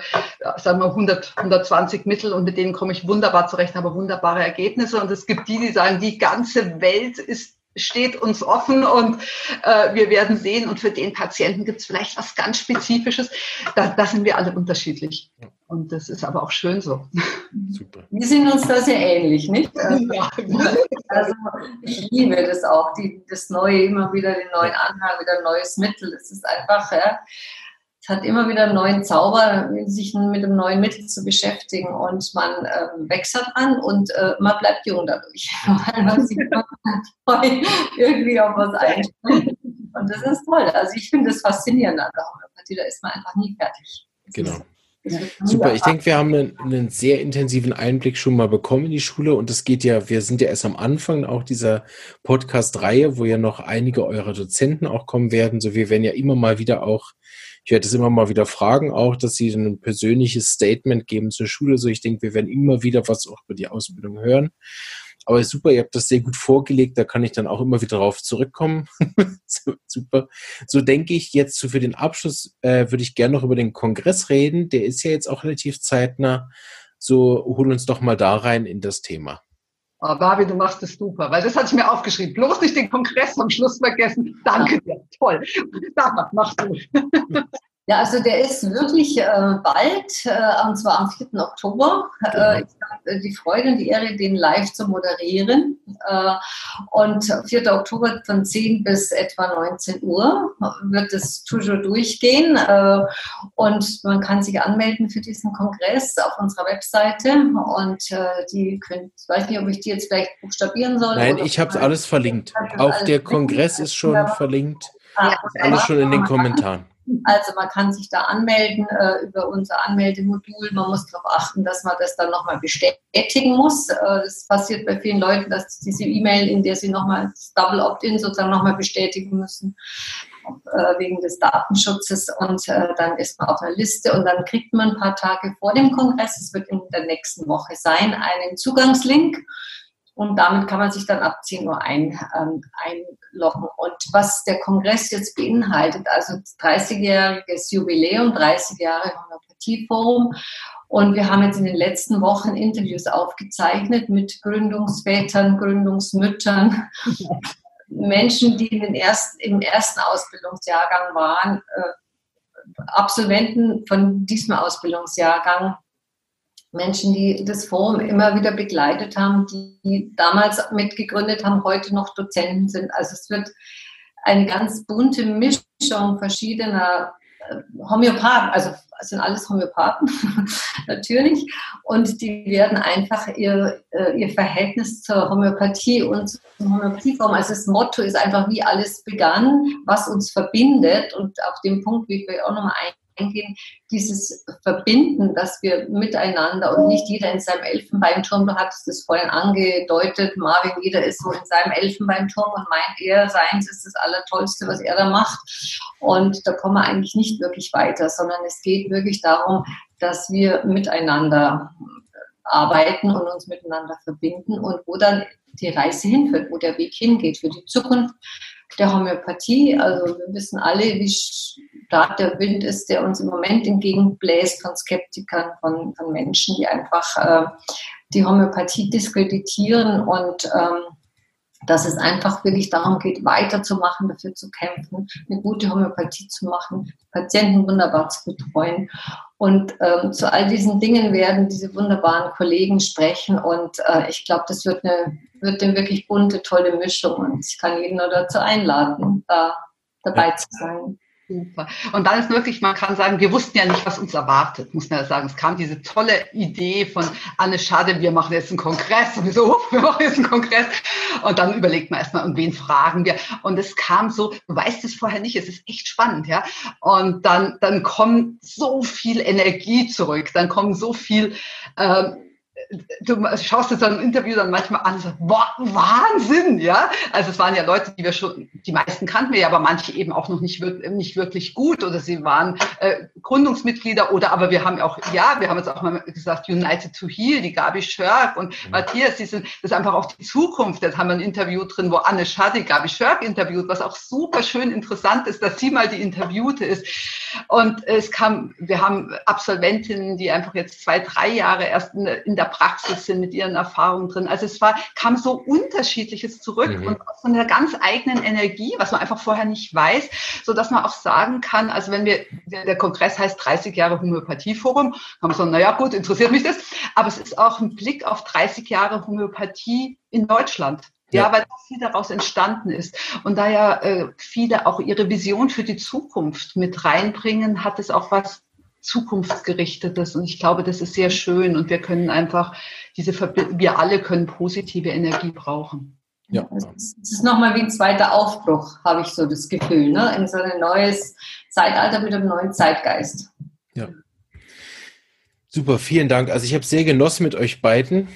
sagen wir 100, 120 Mittel und mit denen komme ich wunderbar zurecht, habe wunderbare Ergebnisse. Und es gibt die, die sagen, die ganze Welt ist steht uns offen und äh, wir werden sehen. Und für den Patienten gibt es vielleicht was ganz Spezifisches. Da, da sind wir alle unterschiedlich. Und das ist aber auch schön so. Super. Wir sind uns da sehr ähnlich, nicht? Ja. Also ich liebe das auch, die, das Neue, immer wieder den neuen Anhang, wieder ein neues Mittel. Das ist einfach, ja, es hat immer wieder einen neuen Zauber, sich mit einem neuen Mittel zu beschäftigen und man äh, wächst daran und äh, man bleibt jung dadurch, weil man sich irgendwie auf was einstellt. Und das ist toll. Also ich finde das faszinierend an der Homöopathie, da ist man einfach nie fertig. Das genau. Super, ich denke, wir haben einen, einen, sehr intensiven Einblick schon mal bekommen in die Schule und es geht ja, wir sind ja erst am Anfang auch dieser Podcast-Reihe, wo ja noch einige eurer Dozenten auch kommen werden, so wir werden ja immer mal wieder auch ich werde es immer mal wieder fragen, auch, dass sie ein persönliches Statement geben zur Schule. So, ich denke, wir werden immer wieder was auch über die Ausbildung hören. Aber super, ihr habt das sehr gut vorgelegt, da kann ich dann auch immer wieder drauf zurückkommen. super. So denke ich jetzt so für den Abschluss äh, würde ich gerne noch über den Kongress reden. Der ist ja jetzt auch relativ zeitnah. So hol uns doch mal da rein in das Thema. Oh, Barbie, du machst es super, weil das hatte ich mir aufgeschrieben. Bloß nicht den Kongress am Schluss vergessen. Danke dir. Toll. Sag mach du. Ja, also der ist wirklich äh, bald, äh, und zwar am 4. Oktober. Äh, ich habe die Freude und die Ehre, den live zu moderieren. Äh, und 4. Oktober von 10 bis etwa 19 Uhr wird es toujours durchgehen. Äh, und man kann sich anmelden für diesen Kongress auf unserer Webseite. Und äh, die könnt, ich weiß nicht, ob ich die jetzt vielleicht buchstabieren soll. Nein, ich habe es alles verlinkt. Auch der Kongress ist schon verlinkt. Ah, alles schon in den Kommentaren. Also man kann sich da anmelden äh, über unser Anmeldemodul. Man muss darauf achten, dass man das dann nochmal bestätigen muss. Äh, das passiert bei vielen Leuten, dass diese E-Mail, in der sie nochmal das Double Opt-in sozusagen nochmal bestätigen müssen, äh, wegen des Datenschutzes. Und äh, dann ist man auf einer Liste und dann kriegt man ein paar Tage vor dem Kongress, es wird in der nächsten Woche sein, einen Zugangslink und damit kann man sich dann ab 10 Uhr ein, ähm, einloggen. Und was der Kongress jetzt beinhaltet, also 30-jähriges Jubiläum, 30 Jahre Homöopathieforum. Und wir haben jetzt in den letzten Wochen Interviews aufgezeichnet mit Gründungsvätern, Gründungsmüttern, Menschen, die ersten, im ersten Ausbildungsjahrgang waren, äh, Absolventen von diesem Ausbildungsjahrgang Menschen, die das Forum immer wieder begleitet haben, die damals mitgegründet haben, heute noch Dozenten sind. Also es wird eine ganz bunte Mischung verschiedener äh, Homöopathen, also sind alles Homöopathen natürlich, und die werden einfach ihr, äh, ihr Verhältnis zur Homöopathie und zum Homöopathieform, also das Motto ist einfach, wie alles begann, was uns verbindet und auf dem Punkt, wie wir auch nochmal eingehen, dieses Verbinden, dass wir miteinander und nicht jeder in seinem Elfenbeinturm, du hattest es vorhin angedeutet, Marvin, jeder ist so in seinem Elfenbeinturm und meint, er seins ist das Allertollste, was er da macht. Und da kommen wir eigentlich nicht wirklich weiter, sondern es geht wirklich darum, dass wir miteinander arbeiten und uns miteinander verbinden und wo dann die Reise hinführt, wo der Weg hingeht für die Zukunft der Homöopathie. Also wir wissen alle, wie stark der Wind ist, der uns im Moment entgegenbläst von Skeptikern, von, von Menschen, die einfach äh, die Homöopathie diskreditieren und ähm, dass es einfach wirklich darum geht, weiterzumachen, dafür zu kämpfen, eine gute Homöopathie zu machen, Patienten wunderbar zu betreuen. Und ähm, zu all diesen Dingen werden diese wunderbaren Kollegen sprechen. Und äh, ich glaube, das wird eine, wird eine wirklich bunte, tolle Mischung. Und ich kann jeden nur dazu einladen, da dabei zu sein. Super. Und dann ist wirklich, man kann sagen, wir wussten ja nicht, was uns erwartet, muss man ja sagen. Es kam diese tolle Idee von Anne Schade, wir machen jetzt einen Kongress. Und wir so, wir machen jetzt einen Kongress. Und dann überlegt man erstmal, und wen fragen wir? Und es kam so, du weißt es vorher nicht, es ist echt spannend, ja. Und dann, dann kommt so viel Energie zurück, dann kommen so viel, ähm, du schaust dir so ein Interview dann manchmal an, so, boah, Wahnsinn, ja. Also es waren ja Leute, die wir schon, die meisten kannten wir ja, aber manche eben auch noch nicht, nicht wirklich gut oder sie waren äh, Gründungsmitglieder oder aber wir haben auch, ja, wir haben jetzt auch mal gesagt, United to Heal, die Gabi Schörk und mhm. Matthias, die sind, das ist einfach auch die Zukunft. Jetzt haben wir ein Interview drin, wo Anne Schadi Gabi Schörk interviewt, was auch super schön interessant ist, dass sie mal die Interviewte ist. Und es kam, wir haben Absolventinnen, die einfach jetzt zwei, drei Jahre erst in, in der Praxis sind mit ihren Erfahrungen drin. Also es war, kam so unterschiedliches zurück mhm. und von der ganz eigenen Energie, was man einfach vorher nicht weiß, so dass man auch sagen kann, also wenn wir, der Kongress heißt 30 Jahre Homöopathieforum, kann man sagen, naja gut, interessiert mich das, aber es ist auch ein Blick auf 30 Jahre Homöopathie in Deutschland. Ja, ja, weil viel daraus entstanden ist. Und da ja äh, viele auch ihre Vision für die Zukunft mit reinbringen, hat es auch was zukunftsgerichtetes. Und ich glaube, das ist sehr schön. Und wir können einfach diese, wir alle können positive Energie brauchen. Ja. Es ist nochmal wie ein zweiter Aufbruch, habe ich so das Gefühl, ne? in so ein neues Zeitalter mit einem neuen Zeitgeist. Ja. Super, vielen Dank. Also ich habe sehr genossen mit euch beiden.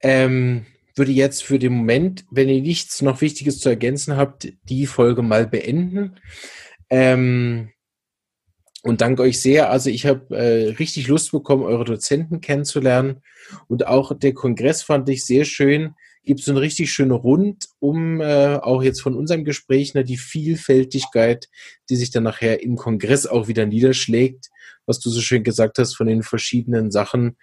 Ähm, würde jetzt für den Moment, wenn ihr nichts noch Wichtiges zu ergänzen habt, die Folge mal beenden. Ähm, und danke euch sehr. Also ich habe äh, richtig Lust bekommen, eure Dozenten kennenzulernen. Und auch der Kongress fand ich sehr schön. Gibt so eine richtig schöne Rund um äh, auch jetzt von unserem Gespräch, ne, die Vielfältigkeit, die sich dann nachher im Kongress auch wieder niederschlägt, was du so schön gesagt hast von den verschiedenen Sachen.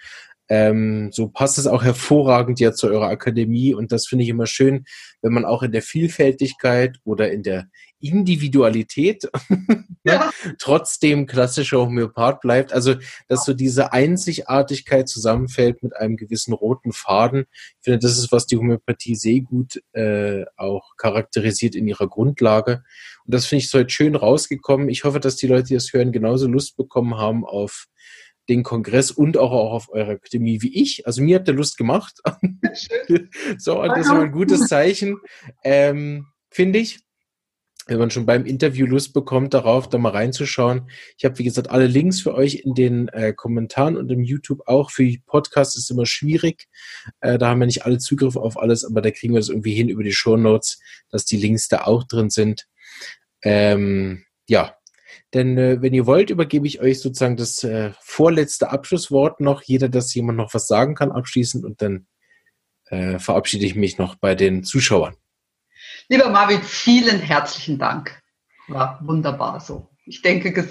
Ähm, so passt es auch hervorragend ja zu eurer Akademie und das finde ich immer schön, wenn man auch in der Vielfältigkeit oder in der Individualität ne, ja. trotzdem klassischer Homöopath bleibt. Also, dass so diese Einzigartigkeit zusammenfällt mit einem gewissen roten Faden. Ich finde, das ist, was die Homöopathie sehr gut äh, auch charakterisiert in ihrer Grundlage. Und das finde ich so heute schön rausgekommen. Ich hoffe, dass die Leute, die das hören, genauso Lust bekommen haben auf den Kongress und auch, auch auf eure Akademie wie ich. Also mir hat der Lust gemacht. so, und das ist ein gutes Zeichen, ähm, finde ich. Wenn man schon beim Interview Lust bekommt, darauf da mal reinzuschauen. Ich habe, wie gesagt, alle Links für euch in den äh, Kommentaren und im YouTube auch. Für die Podcasts ist immer schwierig. Äh, da haben wir nicht alle Zugriff auf alles, aber da kriegen wir das irgendwie hin über die Show Notes, dass die Links da auch drin sind. Ähm, ja, denn äh, wenn ihr wollt, übergebe ich euch sozusagen das äh, vorletzte Abschlusswort noch. Jeder, dass jemand noch was sagen kann abschließend und dann äh, verabschiede ich mich noch bei den Zuschauern. Lieber Marvin, vielen herzlichen Dank. War wunderbar so. Ich denke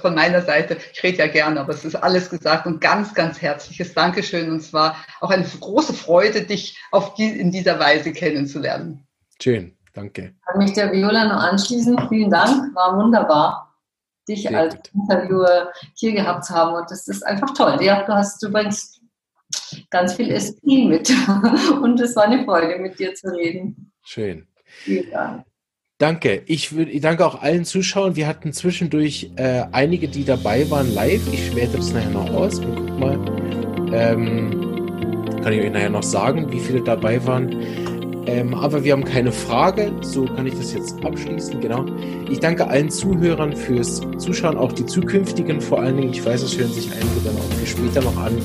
von meiner Seite, ich rede ja gerne, aber es ist alles gesagt und ganz, ganz herzliches Dankeschön. Und es war auch eine große Freude, dich auf die, in dieser Weise kennenzulernen. Schön, danke. Kann mich der Viola noch anschließen. Vielen Dank, war wunderbar dich Sehr als gut. Interviewer hier gehabt zu haben. Und das ist einfach toll. Ja, du hast, du bringst ganz viel Esprit mit. Und es war eine Freude, mit dir zu reden. Schön. Vielen Dank. Danke. Ich, würd, ich danke auch allen Zuschauern. Wir hatten zwischendurch äh, einige, die dabei waren live. Ich werte das nachher noch aus. Und guck mal. Ähm, kann ich euch nachher noch sagen, wie viele dabei waren. Ähm, aber wir haben keine Frage, so kann ich das jetzt abschließen. Genau. Ich danke allen Zuhörern fürs Zuschauen, auch die zukünftigen vor allen Dingen. Ich weiß, es hören sich einige dann auch später noch an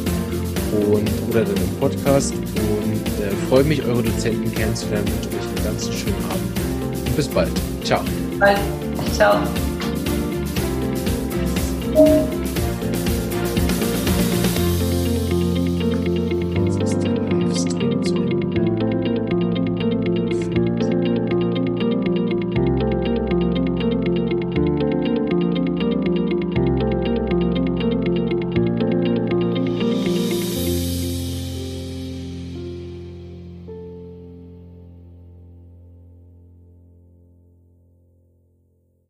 und oder dann im Podcast und äh, freue mich, eure Dozenten kennenzulernen. Wünsche euch einen ganz schönen Abend und bis bald. Ciao. Bye. Ciao.